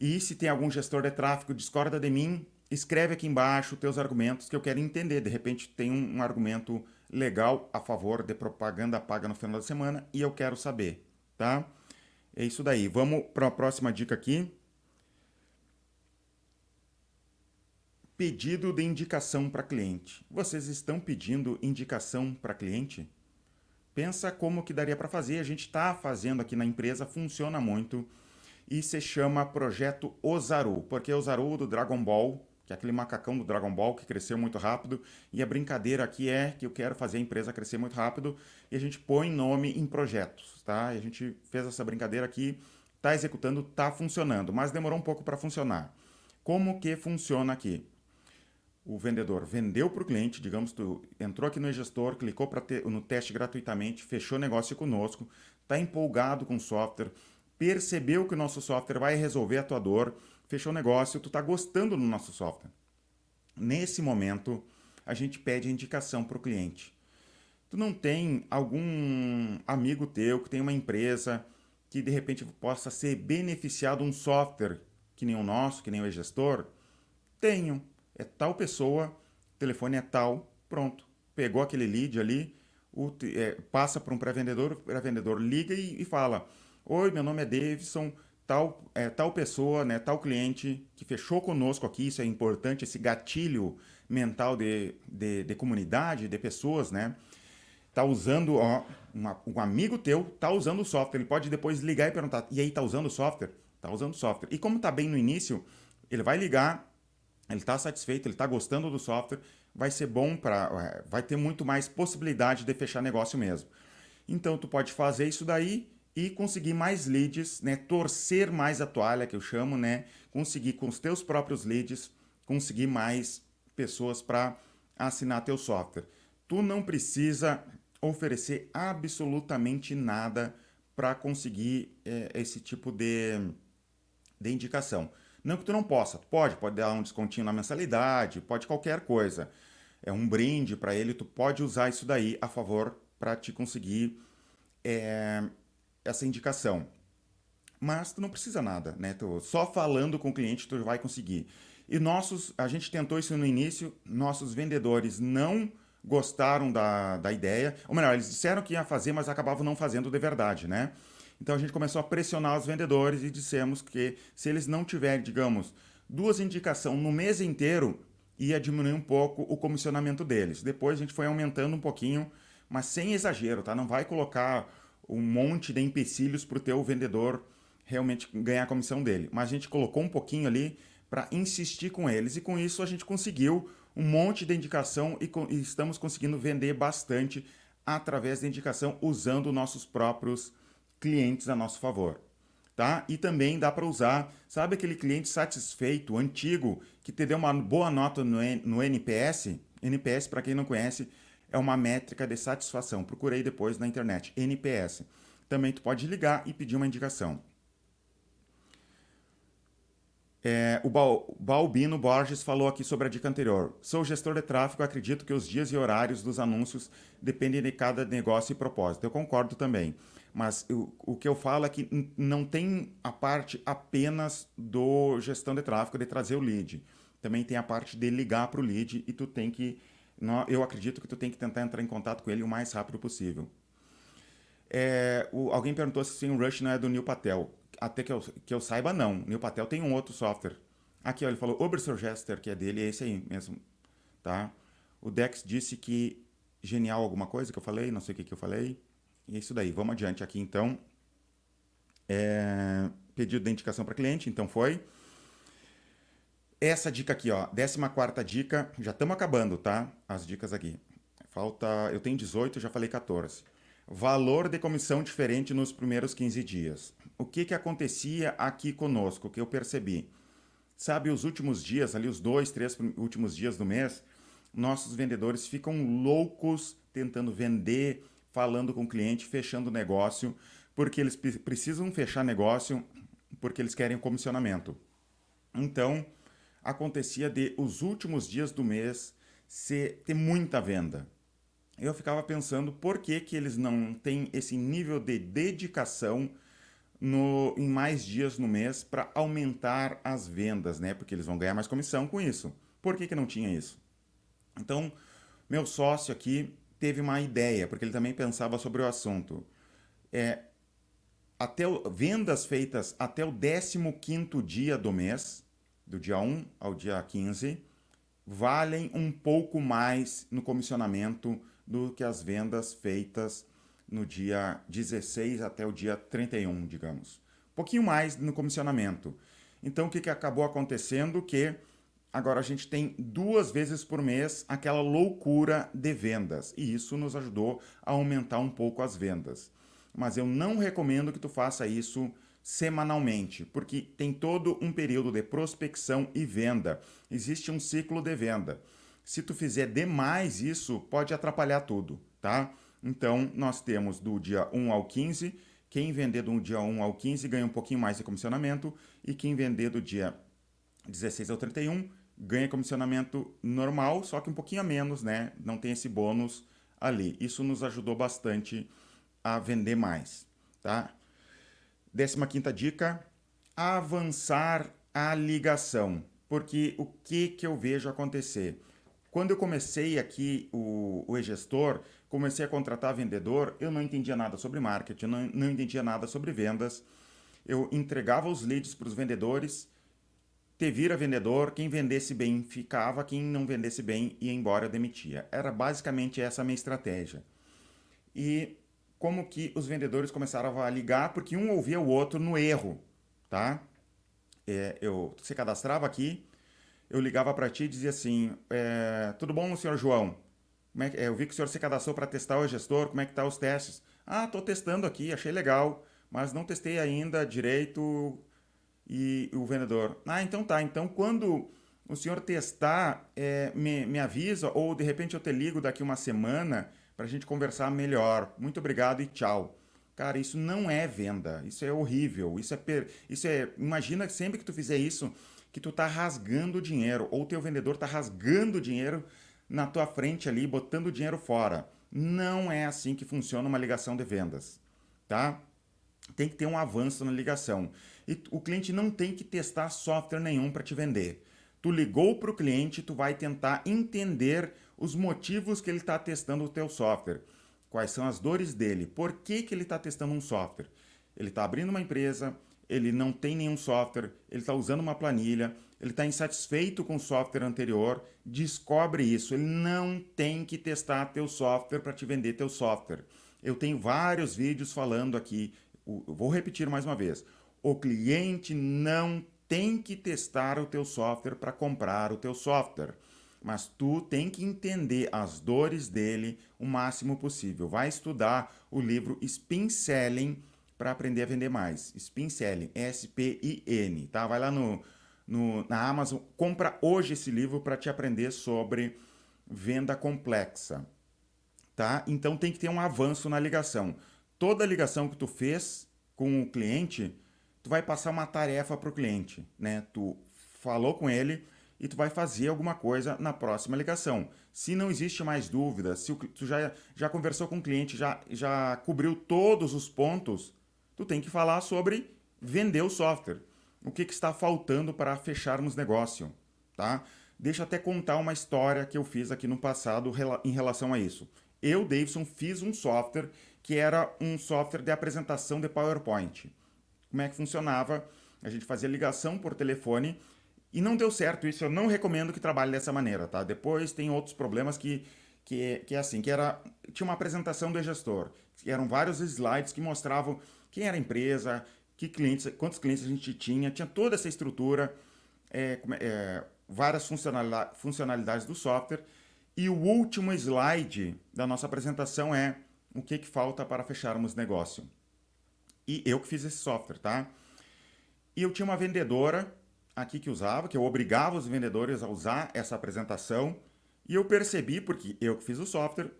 E se tem algum gestor de tráfego, discorda de mim, escreve aqui embaixo teus argumentos que eu quero entender. De repente tem um, um argumento legal a favor de propaganda paga no final da semana e eu quero saber, tá? É isso daí. Vamos para a próxima dica aqui. Pedido de indicação para cliente. Vocês estão pedindo indicação para cliente? Pensa como que daria para fazer. A gente está fazendo aqui na empresa, funciona muito e se chama Projeto Ozaru, porque Ozaru do Dragon Ball, que é aquele macacão do Dragon Ball que cresceu muito rápido, e a brincadeira aqui é que eu quero fazer a empresa crescer muito rápido e a gente põe nome em projetos, tá? E a gente fez essa brincadeira aqui, está executando, está funcionando, mas demorou um pouco para funcionar. Como que funciona aqui? O vendedor vendeu para o cliente, digamos, tu entrou aqui no gestor, clicou ter, no teste gratuitamente, fechou negócio conosco, está empolgado com o software, percebeu que o nosso software vai resolver a tua dor, fechou o negócio, tu está gostando do nosso software. Nesse momento, a gente pede indicação para o cliente. Tu não tem algum amigo teu que tem uma empresa que de repente possa ser beneficiado um software que nem o nosso, que nem o gestor? Tenho é tal pessoa, telefone é tal, pronto. Pegou aquele lead ali, o, é, passa para um pré-vendedor, o pré-vendedor liga e, e, fala: Oi, meu nome é Davidson, tal, é, tal pessoa, né, tal cliente que fechou conosco aqui, isso é importante, esse gatilho mental de, de, de comunidade, de pessoas, né? Tá usando, ó, uma, um amigo teu tá usando o software, ele pode depois ligar e perguntar: E aí, tá usando o software? Tá usando o software. E como tá bem no início, ele vai ligar, ele está satisfeito, ele está gostando do software, vai ser bom para, é, vai ter muito mais possibilidade de fechar negócio mesmo. Então tu pode fazer isso daí e conseguir mais leads, né? Torcer mais a toalha que eu chamo, né? Conseguir com os teus próprios leads, conseguir mais pessoas para assinar teu software. Tu não precisa oferecer absolutamente nada para conseguir é, esse tipo de, de indicação. Não que tu não possa, pode, pode dar um descontinho na mensalidade, pode qualquer coisa. É um brinde para ele, tu pode usar isso daí a favor para te conseguir é, essa indicação. Mas tu não precisa nada, né? Tu, só falando com o cliente tu vai conseguir. E nossos, a gente tentou isso no início, nossos vendedores não gostaram da, da ideia. Ou melhor, eles disseram que ia fazer, mas acabavam não fazendo de verdade, né? Então a gente começou a pressionar os vendedores e dissemos que se eles não tiverem, digamos, duas indicações no mês inteiro, ia diminuir um pouco o comissionamento deles. Depois a gente foi aumentando um pouquinho, mas sem exagero, tá? Não vai colocar um monte de empecilhos para o teu vendedor realmente ganhar a comissão dele. Mas a gente colocou um pouquinho ali para insistir com eles e com isso a gente conseguiu um monte de indicação e, e estamos conseguindo vender bastante através da indicação usando nossos próprios clientes a nosso favor. Tá? E também dá para usar, sabe aquele cliente satisfeito, antigo, que te deu uma boa nota no, no NPS? NPS, para quem não conhece, é uma métrica de satisfação. Procurei depois na internet, NPS. Também tu pode ligar e pedir uma indicação. É, o Balbino Borges falou aqui sobre a dica anterior. Sou gestor de tráfego, acredito que os dias e horários dos anúncios dependem de cada negócio e propósito. Eu concordo também. Mas eu, o que eu falo é que não tem a parte apenas do gestão de tráfego, de trazer o lead. Também tem a parte de ligar para o lead e tu tem que. Eu acredito que tu tem que tentar entrar em contato com ele o mais rápido possível. É, o, alguém perguntou se o Rush não é do Neil Patel até que eu, que eu saiba, não. Neil Patel tem um outro software. Aqui, ó, ele falou Obersurgester, que é dele, é esse aí mesmo. Tá? O Dex disse que genial alguma coisa que eu falei, não sei o que, que eu falei. É isso daí. Vamos adiante aqui, então. É... Pedido de indicação para cliente, então foi. Essa dica aqui, ó, 14 dica, já estamos acabando, tá? As dicas aqui. Falta, eu tenho 18, já falei 14. Valor de comissão diferente nos primeiros 15 dias. O que, que acontecia aqui conosco, que eu percebi? Sabe, os últimos dias, ali os dois, três últimos dias do mês, nossos vendedores ficam loucos tentando vender, falando com o cliente, fechando negócio, porque eles precisam fechar negócio porque eles querem comissionamento. Então, acontecia de os últimos dias do mês ser, ter muita venda eu ficava pensando por que, que eles não têm esse nível de dedicação no, em mais dias no mês para aumentar as vendas, né? Porque eles vão ganhar mais comissão com isso. Por que, que não tinha isso? Então, meu sócio aqui teve uma ideia, porque ele também pensava sobre o assunto. É, até o, vendas feitas até o 15º dia do mês, do dia 1 ao dia 15, valem um pouco mais no comissionamento do que as vendas feitas no dia 16 até o dia 31, digamos. Um pouquinho mais no comissionamento. Então, o que, que acabou acontecendo? Que agora a gente tem duas vezes por mês aquela loucura de vendas. E isso nos ajudou a aumentar um pouco as vendas. Mas eu não recomendo que tu faça isso semanalmente, porque tem todo um período de prospecção e venda. Existe um ciclo de venda. Se tu fizer demais isso, pode atrapalhar tudo, tá? Então, nós temos do dia 1 ao 15, quem vender do dia 1 ao 15 ganha um pouquinho mais de comissionamento e quem vender do dia 16 ao 31 ganha comissionamento normal, só que um pouquinho a menos, né? Não tem esse bônus ali. Isso nos ajudou bastante a vender mais, tá? 15 quinta dica, avançar a ligação. Porque o que, que eu vejo acontecer? Quando eu comecei aqui o, o e-gestor, comecei a contratar vendedor, eu não entendia nada sobre marketing, não, não entendia nada sobre vendas. Eu entregava os leads para os vendedores, te vira vendedor, quem vendesse bem ficava, quem não vendesse bem ia embora, demitia. Era basicamente essa a minha estratégia. E como que os vendedores começaram a ligar, porque um ouvia o outro no erro, tá? É, eu se cadastrava aqui, eu ligava para ti e dizia assim: é, Tudo bom, senhor João? É que, é, eu vi que o senhor se cadastrou para testar o gestor, como é que tá os testes? Ah, estou testando aqui, achei legal, mas não testei ainda direito. E o vendedor: Ah, então tá. Então quando o senhor testar, é, me, me avisa, ou de repente eu te ligo daqui uma semana para a gente conversar melhor. Muito obrigado e tchau. Cara, isso não é venda. Isso é horrível. Isso é, per... isso é. Imagina sempre que tu fizer isso, que tu tá rasgando dinheiro ou teu vendedor tá rasgando dinheiro na tua frente ali, botando dinheiro fora. Não é assim que funciona uma ligação de vendas, tá? Tem que ter um avanço na ligação. E o cliente não tem que testar software nenhum para te vender. Tu ligou para o cliente, tu vai tentar entender os motivos que ele está testando o teu software. Quais são as dores dele? Por que, que ele está testando um software? Ele está abrindo uma empresa, ele não tem nenhum software, ele está usando uma planilha, ele está insatisfeito com o software anterior, descobre isso. Ele não tem que testar teu software para te vender teu software. Eu tenho vários vídeos falando aqui, vou repetir mais uma vez. O cliente não tem que testar o teu software para comprar o teu software. Mas tu tem que entender as dores dele o máximo possível. Vai estudar o livro Spin Selling para aprender a vender mais. Spin Selling, S-P-I-N, tá? Vai lá no, no, na Amazon, compra hoje esse livro para te aprender sobre venda complexa, tá? Então tem que ter um avanço na ligação. Toda ligação que tu fez com o cliente, tu vai passar uma tarefa para o cliente, né? Tu falou com ele e tu vai fazer alguma coisa na próxima ligação. Se não existe mais dúvida, se tu já, já conversou com o cliente, já, já cobriu todos os pontos, tu tem que falar sobre vender o software. O que, que está faltando para fecharmos negócio, tá? Deixa até contar uma história que eu fiz aqui no passado em relação a isso. Eu, Davidson, fiz um software que era um software de apresentação de PowerPoint como é que funcionava. A gente fazia ligação por telefone e não deu certo isso. Eu não recomendo que trabalhe dessa maneira, tá? Depois tem outros problemas que, que, que é assim, que era tinha uma apresentação do gestor, eram vários slides que mostravam quem era a empresa, que clientes, quantos clientes a gente tinha, tinha toda essa estrutura, é, é, várias funcionalidades do software. E o último slide da nossa apresentação é o que, que falta para fecharmos negócio. E eu que fiz esse software, tá? E eu tinha uma vendedora aqui que usava, que eu obrigava os vendedores a usar essa apresentação. E eu percebi, porque eu que fiz o software,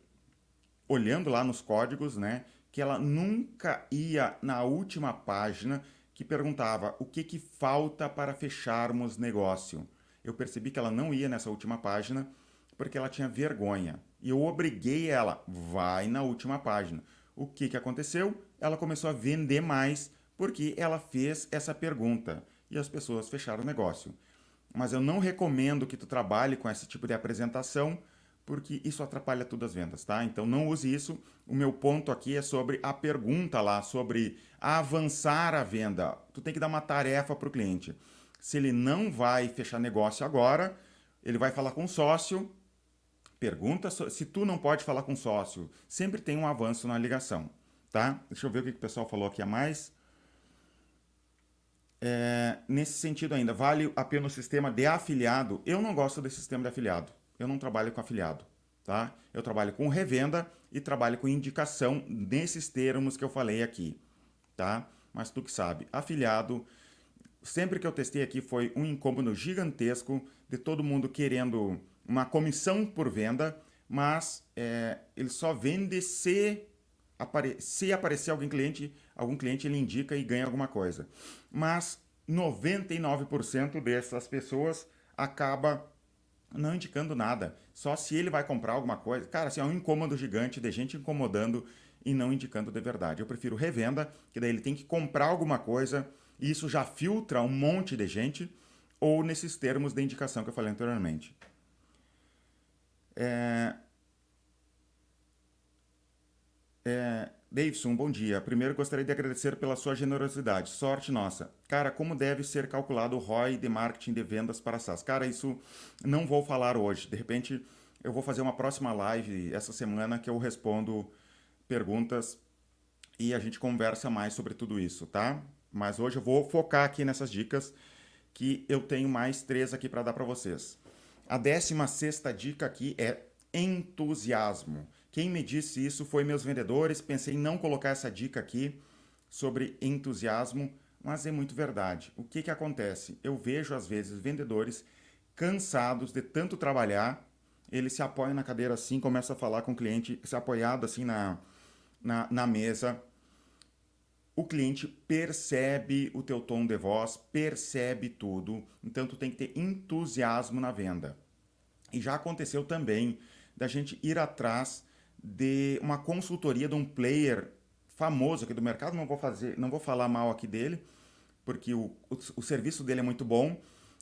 olhando lá nos códigos, né, que ela nunca ia na última página que perguntava o que, que falta para fecharmos negócio. Eu percebi que ela não ia nessa última página porque ela tinha vergonha. E eu obriguei ela, vai na última página. O que, que aconteceu? Ela começou a vender mais porque ela fez essa pergunta e as pessoas fecharam o negócio. Mas eu não recomendo que tu trabalhe com esse tipo de apresentação porque isso atrapalha todas as vendas, tá? Então não use isso. O meu ponto aqui é sobre a pergunta lá, sobre avançar a venda. Tu tem que dar uma tarefa para o cliente. Se ele não vai fechar negócio agora, ele vai falar com o sócio Pergunta se tu não pode falar com sócio. Sempre tem um avanço na ligação, tá? Deixa eu ver o que o pessoal falou aqui a mais. É, nesse sentido ainda, vale a pena o sistema de afiliado? Eu não gosto desse sistema de afiliado. Eu não trabalho com afiliado, tá? Eu trabalho com revenda e trabalho com indicação nesses termos que eu falei aqui, tá? Mas tu que sabe, afiliado, sempre que eu testei aqui foi um incômodo gigantesco de todo mundo querendo uma comissão por venda, mas é, ele só vende se, apare se aparecer algum cliente, algum cliente ele indica e ganha alguma coisa. Mas 99% dessas pessoas acaba não indicando nada. Só se ele vai comprar alguma coisa. Cara, assim, é um incômodo gigante de gente incomodando e não indicando de verdade. Eu prefiro revenda, que daí ele tem que comprar alguma coisa e isso já filtra um monte de gente, ou nesses termos de indicação que eu falei anteriormente. É... É... Davidson, bom dia. Primeiro gostaria de agradecer pela sua generosidade. Sorte nossa. Cara, como deve ser calculado o ROI de marketing de vendas para SaaS? Cara, isso não vou falar hoje. De repente, eu vou fazer uma próxima live essa semana que eu respondo perguntas e a gente conversa mais sobre tudo isso, tá? Mas hoje eu vou focar aqui nessas dicas que eu tenho mais três aqui para dar para vocês. A 16 dica aqui é entusiasmo. Quem me disse isso foi meus vendedores. Pensei em não colocar essa dica aqui sobre entusiasmo, mas é muito verdade. O que, que acontece? Eu vejo às vezes vendedores cansados de tanto trabalhar, ele se apoia na cadeira assim, começa a falar com o cliente, se apoiado assim na, na, na mesa. O cliente percebe o teu tom de voz, percebe tudo, então tu tem que ter entusiasmo na venda. E já aconteceu também da gente ir atrás de uma consultoria de um player famoso aqui do mercado, não vou fazer, não vou falar mal aqui dele, porque o, o, o serviço dele é muito bom,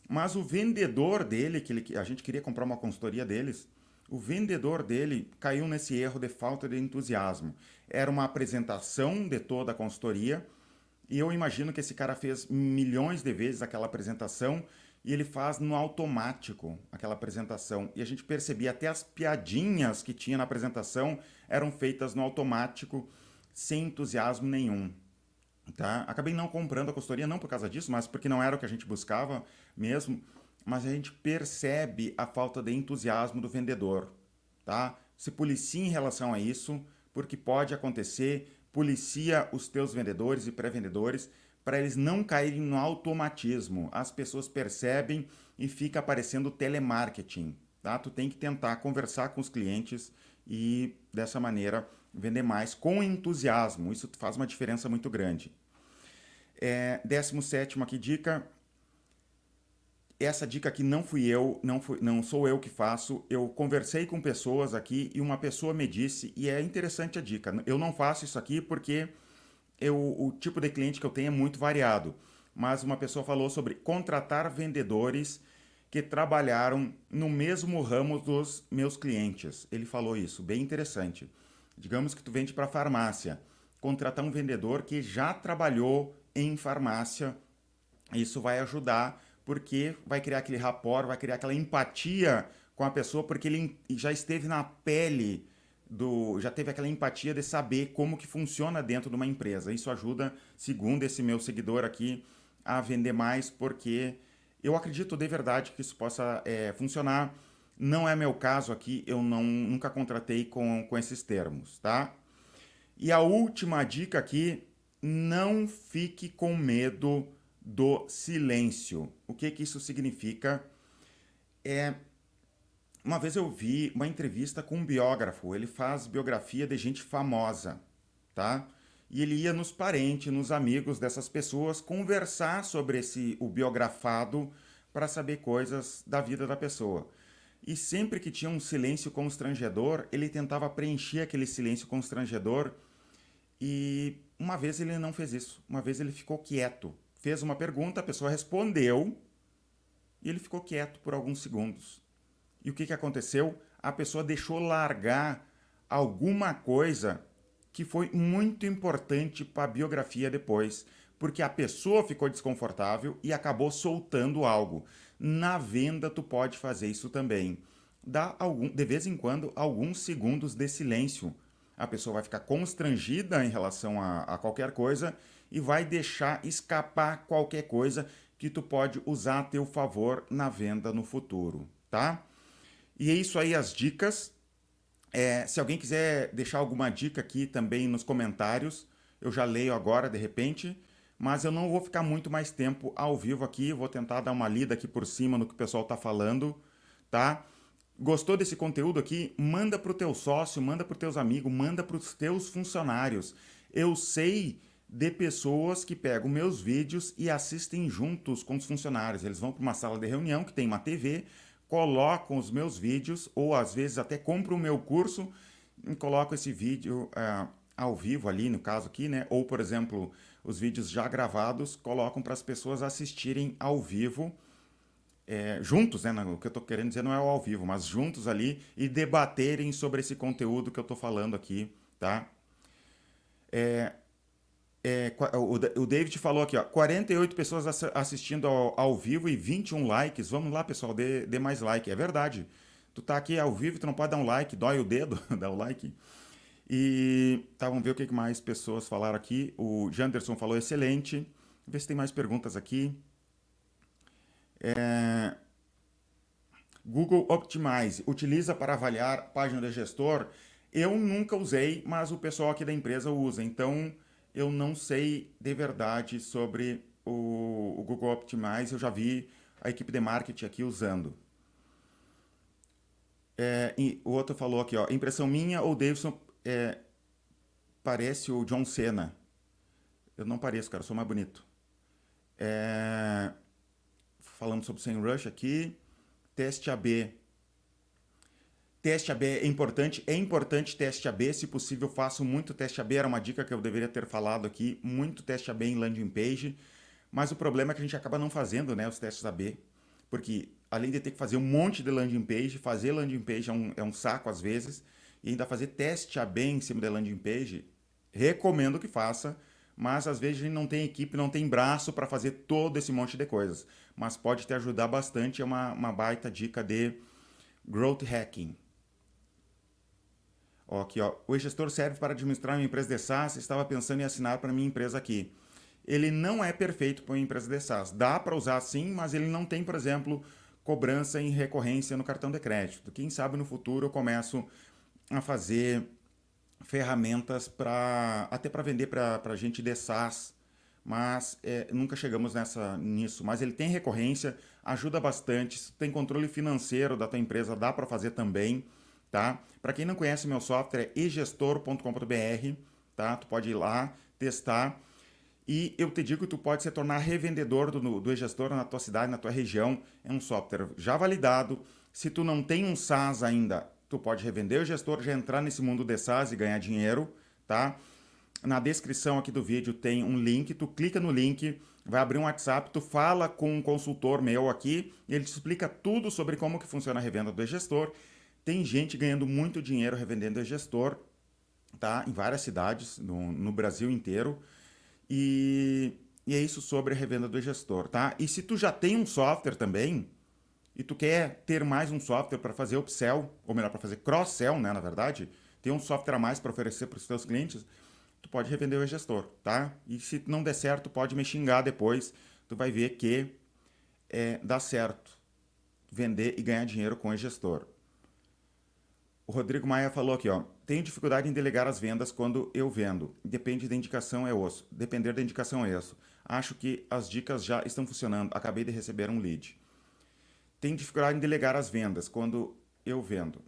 mas o vendedor dele, que ele, a gente queria comprar uma consultoria deles, o vendedor dele caiu nesse erro de falta de entusiasmo. Era uma apresentação de toda a consultoria e eu imagino que esse cara fez milhões de vezes aquela apresentação e ele faz no automático aquela apresentação. E a gente percebia até as piadinhas que tinha na apresentação eram feitas no automático, sem entusiasmo nenhum. Tá? Acabei não comprando a consultoria, não por causa disso, mas porque não era o que a gente buscava mesmo. Mas a gente percebe a falta de entusiasmo do vendedor. Tá? Se policia em relação a isso, porque pode acontecer, policia os teus vendedores e pré-vendedores para eles não caírem no automatismo. As pessoas percebem e fica aparecendo telemarketing. Tá? Tu tem que tentar conversar com os clientes e dessa maneira vender mais com entusiasmo. Isso faz uma diferença muito grande. É, 17 aqui dica. Essa dica aqui não fui eu, não, fui, não sou eu que faço. Eu conversei com pessoas aqui e uma pessoa me disse, e é interessante a dica. Eu não faço isso aqui porque eu, o tipo de cliente que eu tenho é muito variado. Mas uma pessoa falou sobre contratar vendedores que trabalharam no mesmo ramo dos meus clientes. Ele falou isso, bem interessante. Digamos que tu vende para farmácia, contratar um vendedor que já trabalhou em farmácia, isso vai ajudar porque vai criar aquele rapport, vai criar aquela empatia com a pessoa porque ele já esteve na pele do, já teve aquela empatia de saber como que funciona dentro de uma empresa. Isso ajuda, segundo esse meu seguidor aqui, a vender mais porque eu acredito de verdade que isso possa é, funcionar não é meu caso aqui, eu não, nunca contratei com, com esses termos, tá? E a última dica aqui, não fique com medo do silêncio. O que, que isso significa? É, uma vez eu vi uma entrevista com um biógrafo, ele faz biografia de gente famosa, tá? E ele ia nos parentes, nos amigos dessas pessoas conversar sobre esse o biografado para saber coisas da vida da pessoa. E sempre que tinha um silêncio constrangedor, ele tentava preencher aquele silêncio constrangedor. E uma vez ele não fez isso. Uma vez ele ficou quieto. Fez uma pergunta, a pessoa respondeu e ele ficou quieto por alguns segundos. E o que, que aconteceu? A pessoa deixou largar alguma coisa que foi muito importante para a biografia depois, porque a pessoa ficou desconfortável e acabou soltando algo. Na venda, tu pode fazer isso também. Dá algum, de vez em quando alguns segundos de silêncio. A pessoa vai ficar constrangida em relação a, a qualquer coisa e vai deixar escapar qualquer coisa que tu pode usar a teu favor na venda no futuro, tá? E é isso aí as dicas. É, se alguém quiser deixar alguma dica aqui também nos comentários, eu já leio agora de repente mas eu não vou ficar muito mais tempo ao vivo aqui, vou tentar dar uma lida aqui por cima no que o pessoal está falando, tá? Gostou desse conteúdo aqui? Manda para o teu sócio, manda para os teus amigos, manda para os teus funcionários. Eu sei de pessoas que pegam meus vídeos e assistem juntos com os funcionários. Eles vão para uma sala de reunião que tem uma TV, colocam os meus vídeos ou às vezes até compram o meu curso e colocam esse vídeo uh, ao vivo ali, no caso aqui, né? Ou, por exemplo, os vídeos já gravados, colocam para as pessoas assistirem ao vivo, é, juntos, né? O que eu estou querendo dizer não é ao vivo, mas juntos ali e debaterem sobre esse conteúdo que eu estou falando aqui, tá? É, é, o, David falou aqui, ó, 48 pessoas assistindo ao, ao vivo e 21 likes. Vamos lá, pessoal, dê, dê mais like. É verdade. Tu tá aqui ao vivo, tu não pode dar um like, dói o dedo, dá o like. E tá, vamos ver o que mais pessoas falaram aqui. O Janderson falou excelente. Ver se tem mais perguntas aqui. É... Google Optimize utiliza para avaliar página de gestor. Eu nunca usei, mas o pessoal aqui da empresa usa. Então eu não sei de verdade sobre o, o Google Optimize. Eu já vi a equipe de marketing aqui usando. É, o outro falou aqui, ó, impressão minha ou Davidson é, parece o John Cena. Eu não pareço, cara, sou mais bonito. É, falando sobre o Rush aqui, teste AB. Teste AB é importante, é importante teste AB, se possível faço muito teste AB, era uma dica que eu deveria ter falado aqui, muito teste AB em landing page, mas o problema é que a gente acaba não fazendo né, os testes AB, porque além de ter que fazer um monte de landing page, fazer landing page é um, é um saco às vezes, e ainda fazer teste AB em cima da landing page, recomendo que faça, mas às vezes a gente não tem equipe, não tem braço para fazer todo esse monte de coisas. Mas pode te ajudar bastante, é uma, uma baita dica de growth hacking. Ó, aqui, ó. O gestor serve para administrar uma empresa de SaaS. Estava pensando em assinar para minha empresa aqui. Ele não é perfeito para uma empresa de SaaS. Dá para usar sim, mas ele não tem, por exemplo, cobrança em recorrência no cartão de crédito. Quem sabe no futuro eu começo a fazer ferramentas para até para vender para gente de SaaS, mas é, nunca chegamos nessa nisso. Mas ele tem recorrência, ajuda bastante. Se tem controle financeiro da tua empresa, dá para fazer também, tá? Para quem não conhece meu software, é egestor.com.br, tá? Tu pode ir lá testar. E eu te digo que tu pode se tornar revendedor do, do e-gestor na tua cidade, na tua região. É um software já validado. Se tu não tem um SaaS ainda, tu pode revender o gestor, já entrar nesse mundo de SaaS e ganhar dinheiro, tá? Na descrição aqui do vídeo tem um link, tu clica no link, vai abrir um WhatsApp, tu fala com um consultor meu aqui, ele te explica tudo sobre como que funciona a revenda do gestor. Tem gente ganhando muito dinheiro revendendo gestor, tá? Em várias cidades no, no Brasil inteiro. E, e é isso sobre a revenda do gestor, tá? E se tu já tem um software também, e tu quer ter mais um software para fazer upsell, ou melhor, para fazer cross-sell, né, na verdade, ter um software a mais para oferecer para os teus clientes, tu pode revender o gestor, tá? E se não der certo, pode me xingar depois, tu vai ver que é, dá certo vender e ganhar dinheiro com o gestor. O Rodrigo Maia falou aqui, ó, tenho dificuldade em delegar as vendas quando eu vendo. Depende da indicação é osso. Depender da indicação é osso. Acho que as dicas já estão funcionando. Acabei de receber um lead tem dificuldade em delegar as vendas quando eu vendo.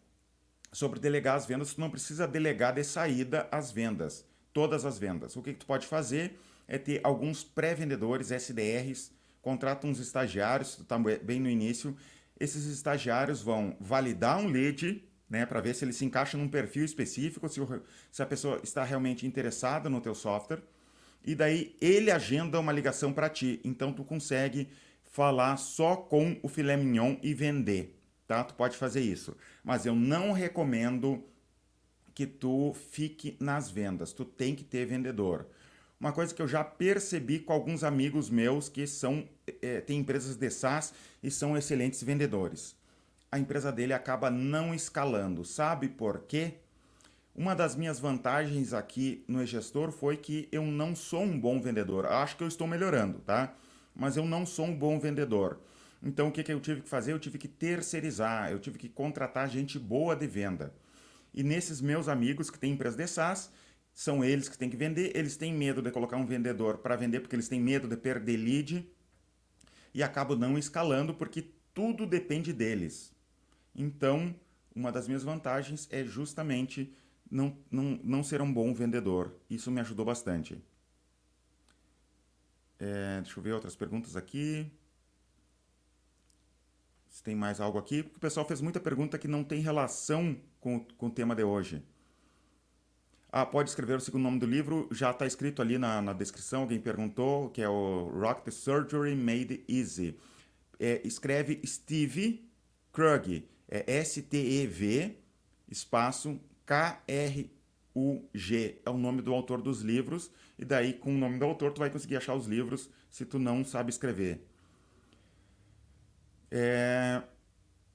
Sobre delegar as vendas, tu não precisa delegar de saída as vendas, todas as vendas. O que, que tu pode fazer é ter alguns pré-vendedores, SDRs, contrata uns estagiários, tu está bem no início, esses estagiários vão validar um lead, né, para ver se ele se encaixa num perfil específico, se, o, se a pessoa está realmente interessada no teu software, e daí ele agenda uma ligação para ti. Então tu consegue falar só com o filé mignon e vender, tá? Tu pode fazer isso, mas eu não recomendo que tu fique nas vendas. Tu tem que ter vendedor. Uma coisa que eu já percebi com alguns amigos meus que são é, têm empresas de SaaS e são excelentes vendedores. A empresa dele acaba não escalando. Sabe por quê? Uma das minhas vantagens aqui no e-gestor foi que eu não sou um bom vendedor. Acho que eu estou melhorando, tá? mas eu não sou um bom vendedor. Então o que, que eu tive que fazer? Eu tive que terceirizar, eu tive que contratar gente boa de venda. E nesses meus amigos que têm empresa de SaaS, são eles que têm que vender, eles têm medo de colocar um vendedor para vender porque eles têm medo de perder lead e acabam não escalando porque tudo depende deles. Então, uma das minhas vantagens é justamente não, não, não ser um bom vendedor. Isso me ajudou bastante. É, deixa eu ver outras perguntas aqui. Se tem mais algo aqui, porque o pessoal fez muita pergunta que não tem relação com, com o tema de hoje. Ah, pode escrever o segundo nome do livro, já está escrito ali na, na descrição, alguém perguntou, que é o Rock the Surgery Made Easy. É, escreve Steve Krug, é S-T-E-V, espaço K-R o G é o nome do autor dos livros, e daí com o nome do autor tu vai conseguir achar os livros se tu não sabe escrever. É...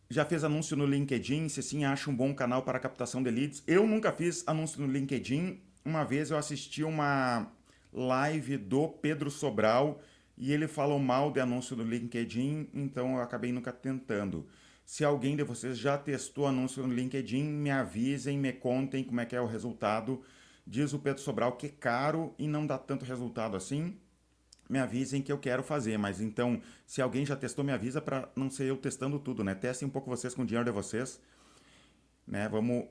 Já fez anúncio no LinkedIn? Se sim, acha um bom canal para captação de leads? Eu nunca fiz anúncio no LinkedIn. Uma vez eu assisti uma live do Pedro Sobral e ele falou mal de anúncio no LinkedIn, então eu acabei nunca tentando. Se alguém de vocês já testou anúncio no LinkedIn, me avisem, me contem como é que é o resultado. Diz o Pedro Sobral que é caro e não dá tanto resultado assim. Me avisem que eu quero fazer, mas então, se alguém já testou, me avisa para não ser eu testando tudo, né? Testem um pouco vocês com o dinheiro de vocês. né? Vamos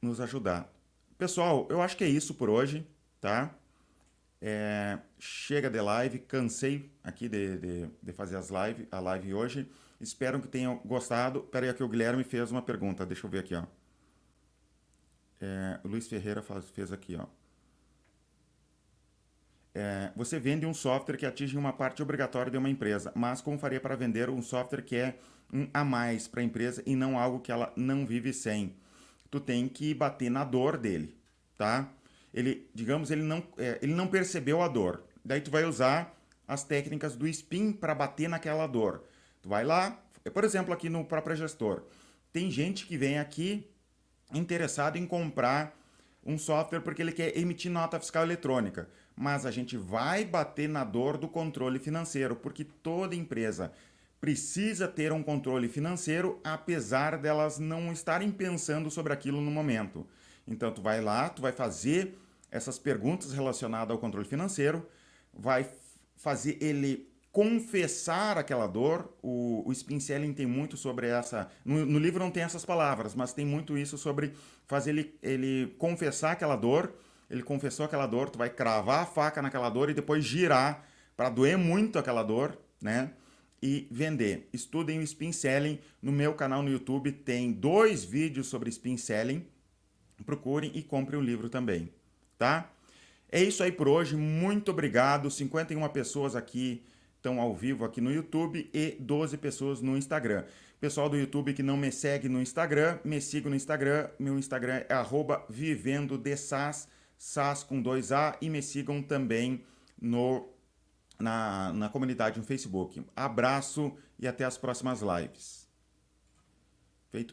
nos ajudar. Pessoal, eu acho que é isso por hoje, tá? É, chega de live, cansei aqui de, de, de, fazer as live, a live hoje. Espero que tenham gostado. Pera aí, aqui o Guilherme fez uma pergunta, deixa eu ver aqui, ó. É, o Luiz Ferreira faz, fez aqui, ó. É, você vende um software que atinge uma parte obrigatória de uma empresa, mas como faria para vender um software que é um a mais para a empresa e não algo que ela não vive sem? Tu tem que bater na dor dele, tá? Ele, digamos, ele não, é, ele não percebeu a dor. Daí tu vai usar as técnicas do spin para bater naquela dor. Tu vai lá, por exemplo, aqui no próprio gestor. Tem gente que vem aqui interessado em comprar um software porque ele quer emitir nota fiscal eletrônica mas a gente vai bater na dor do controle financeiro, porque toda empresa precisa ter um controle financeiro, apesar delas não estarem pensando sobre aquilo no momento. Então tu vai lá, tu vai fazer essas perguntas relacionadas ao controle financeiro, vai fazer ele confessar aquela dor. O, o Spin Selling tem muito sobre essa. No, no, livro não tem essas palavras, mas tem muito isso sobre fazer ele, ele confessar aquela dor ele confessou aquela dor, tu vai cravar a faca naquela dor e depois girar para doer muito aquela dor, né? E vender. Estudem o spin selling. No meu canal no YouTube tem dois vídeos sobre spin selling. Procurem e comprem o livro também, tá? É isso aí por hoje. Muito obrigado. 51 pessoas aqui estão ao vivo aqui no YouTube e 12 pessoas no Instagram. Pessoal do YouTube que não me segue no Instagram, me siga no Instagram. Meu Instagram é arroba vivendo de SAS. SAS com 2A e me sigam também no, na, na comunidade no Facebook. Abraço e até as próximas lives.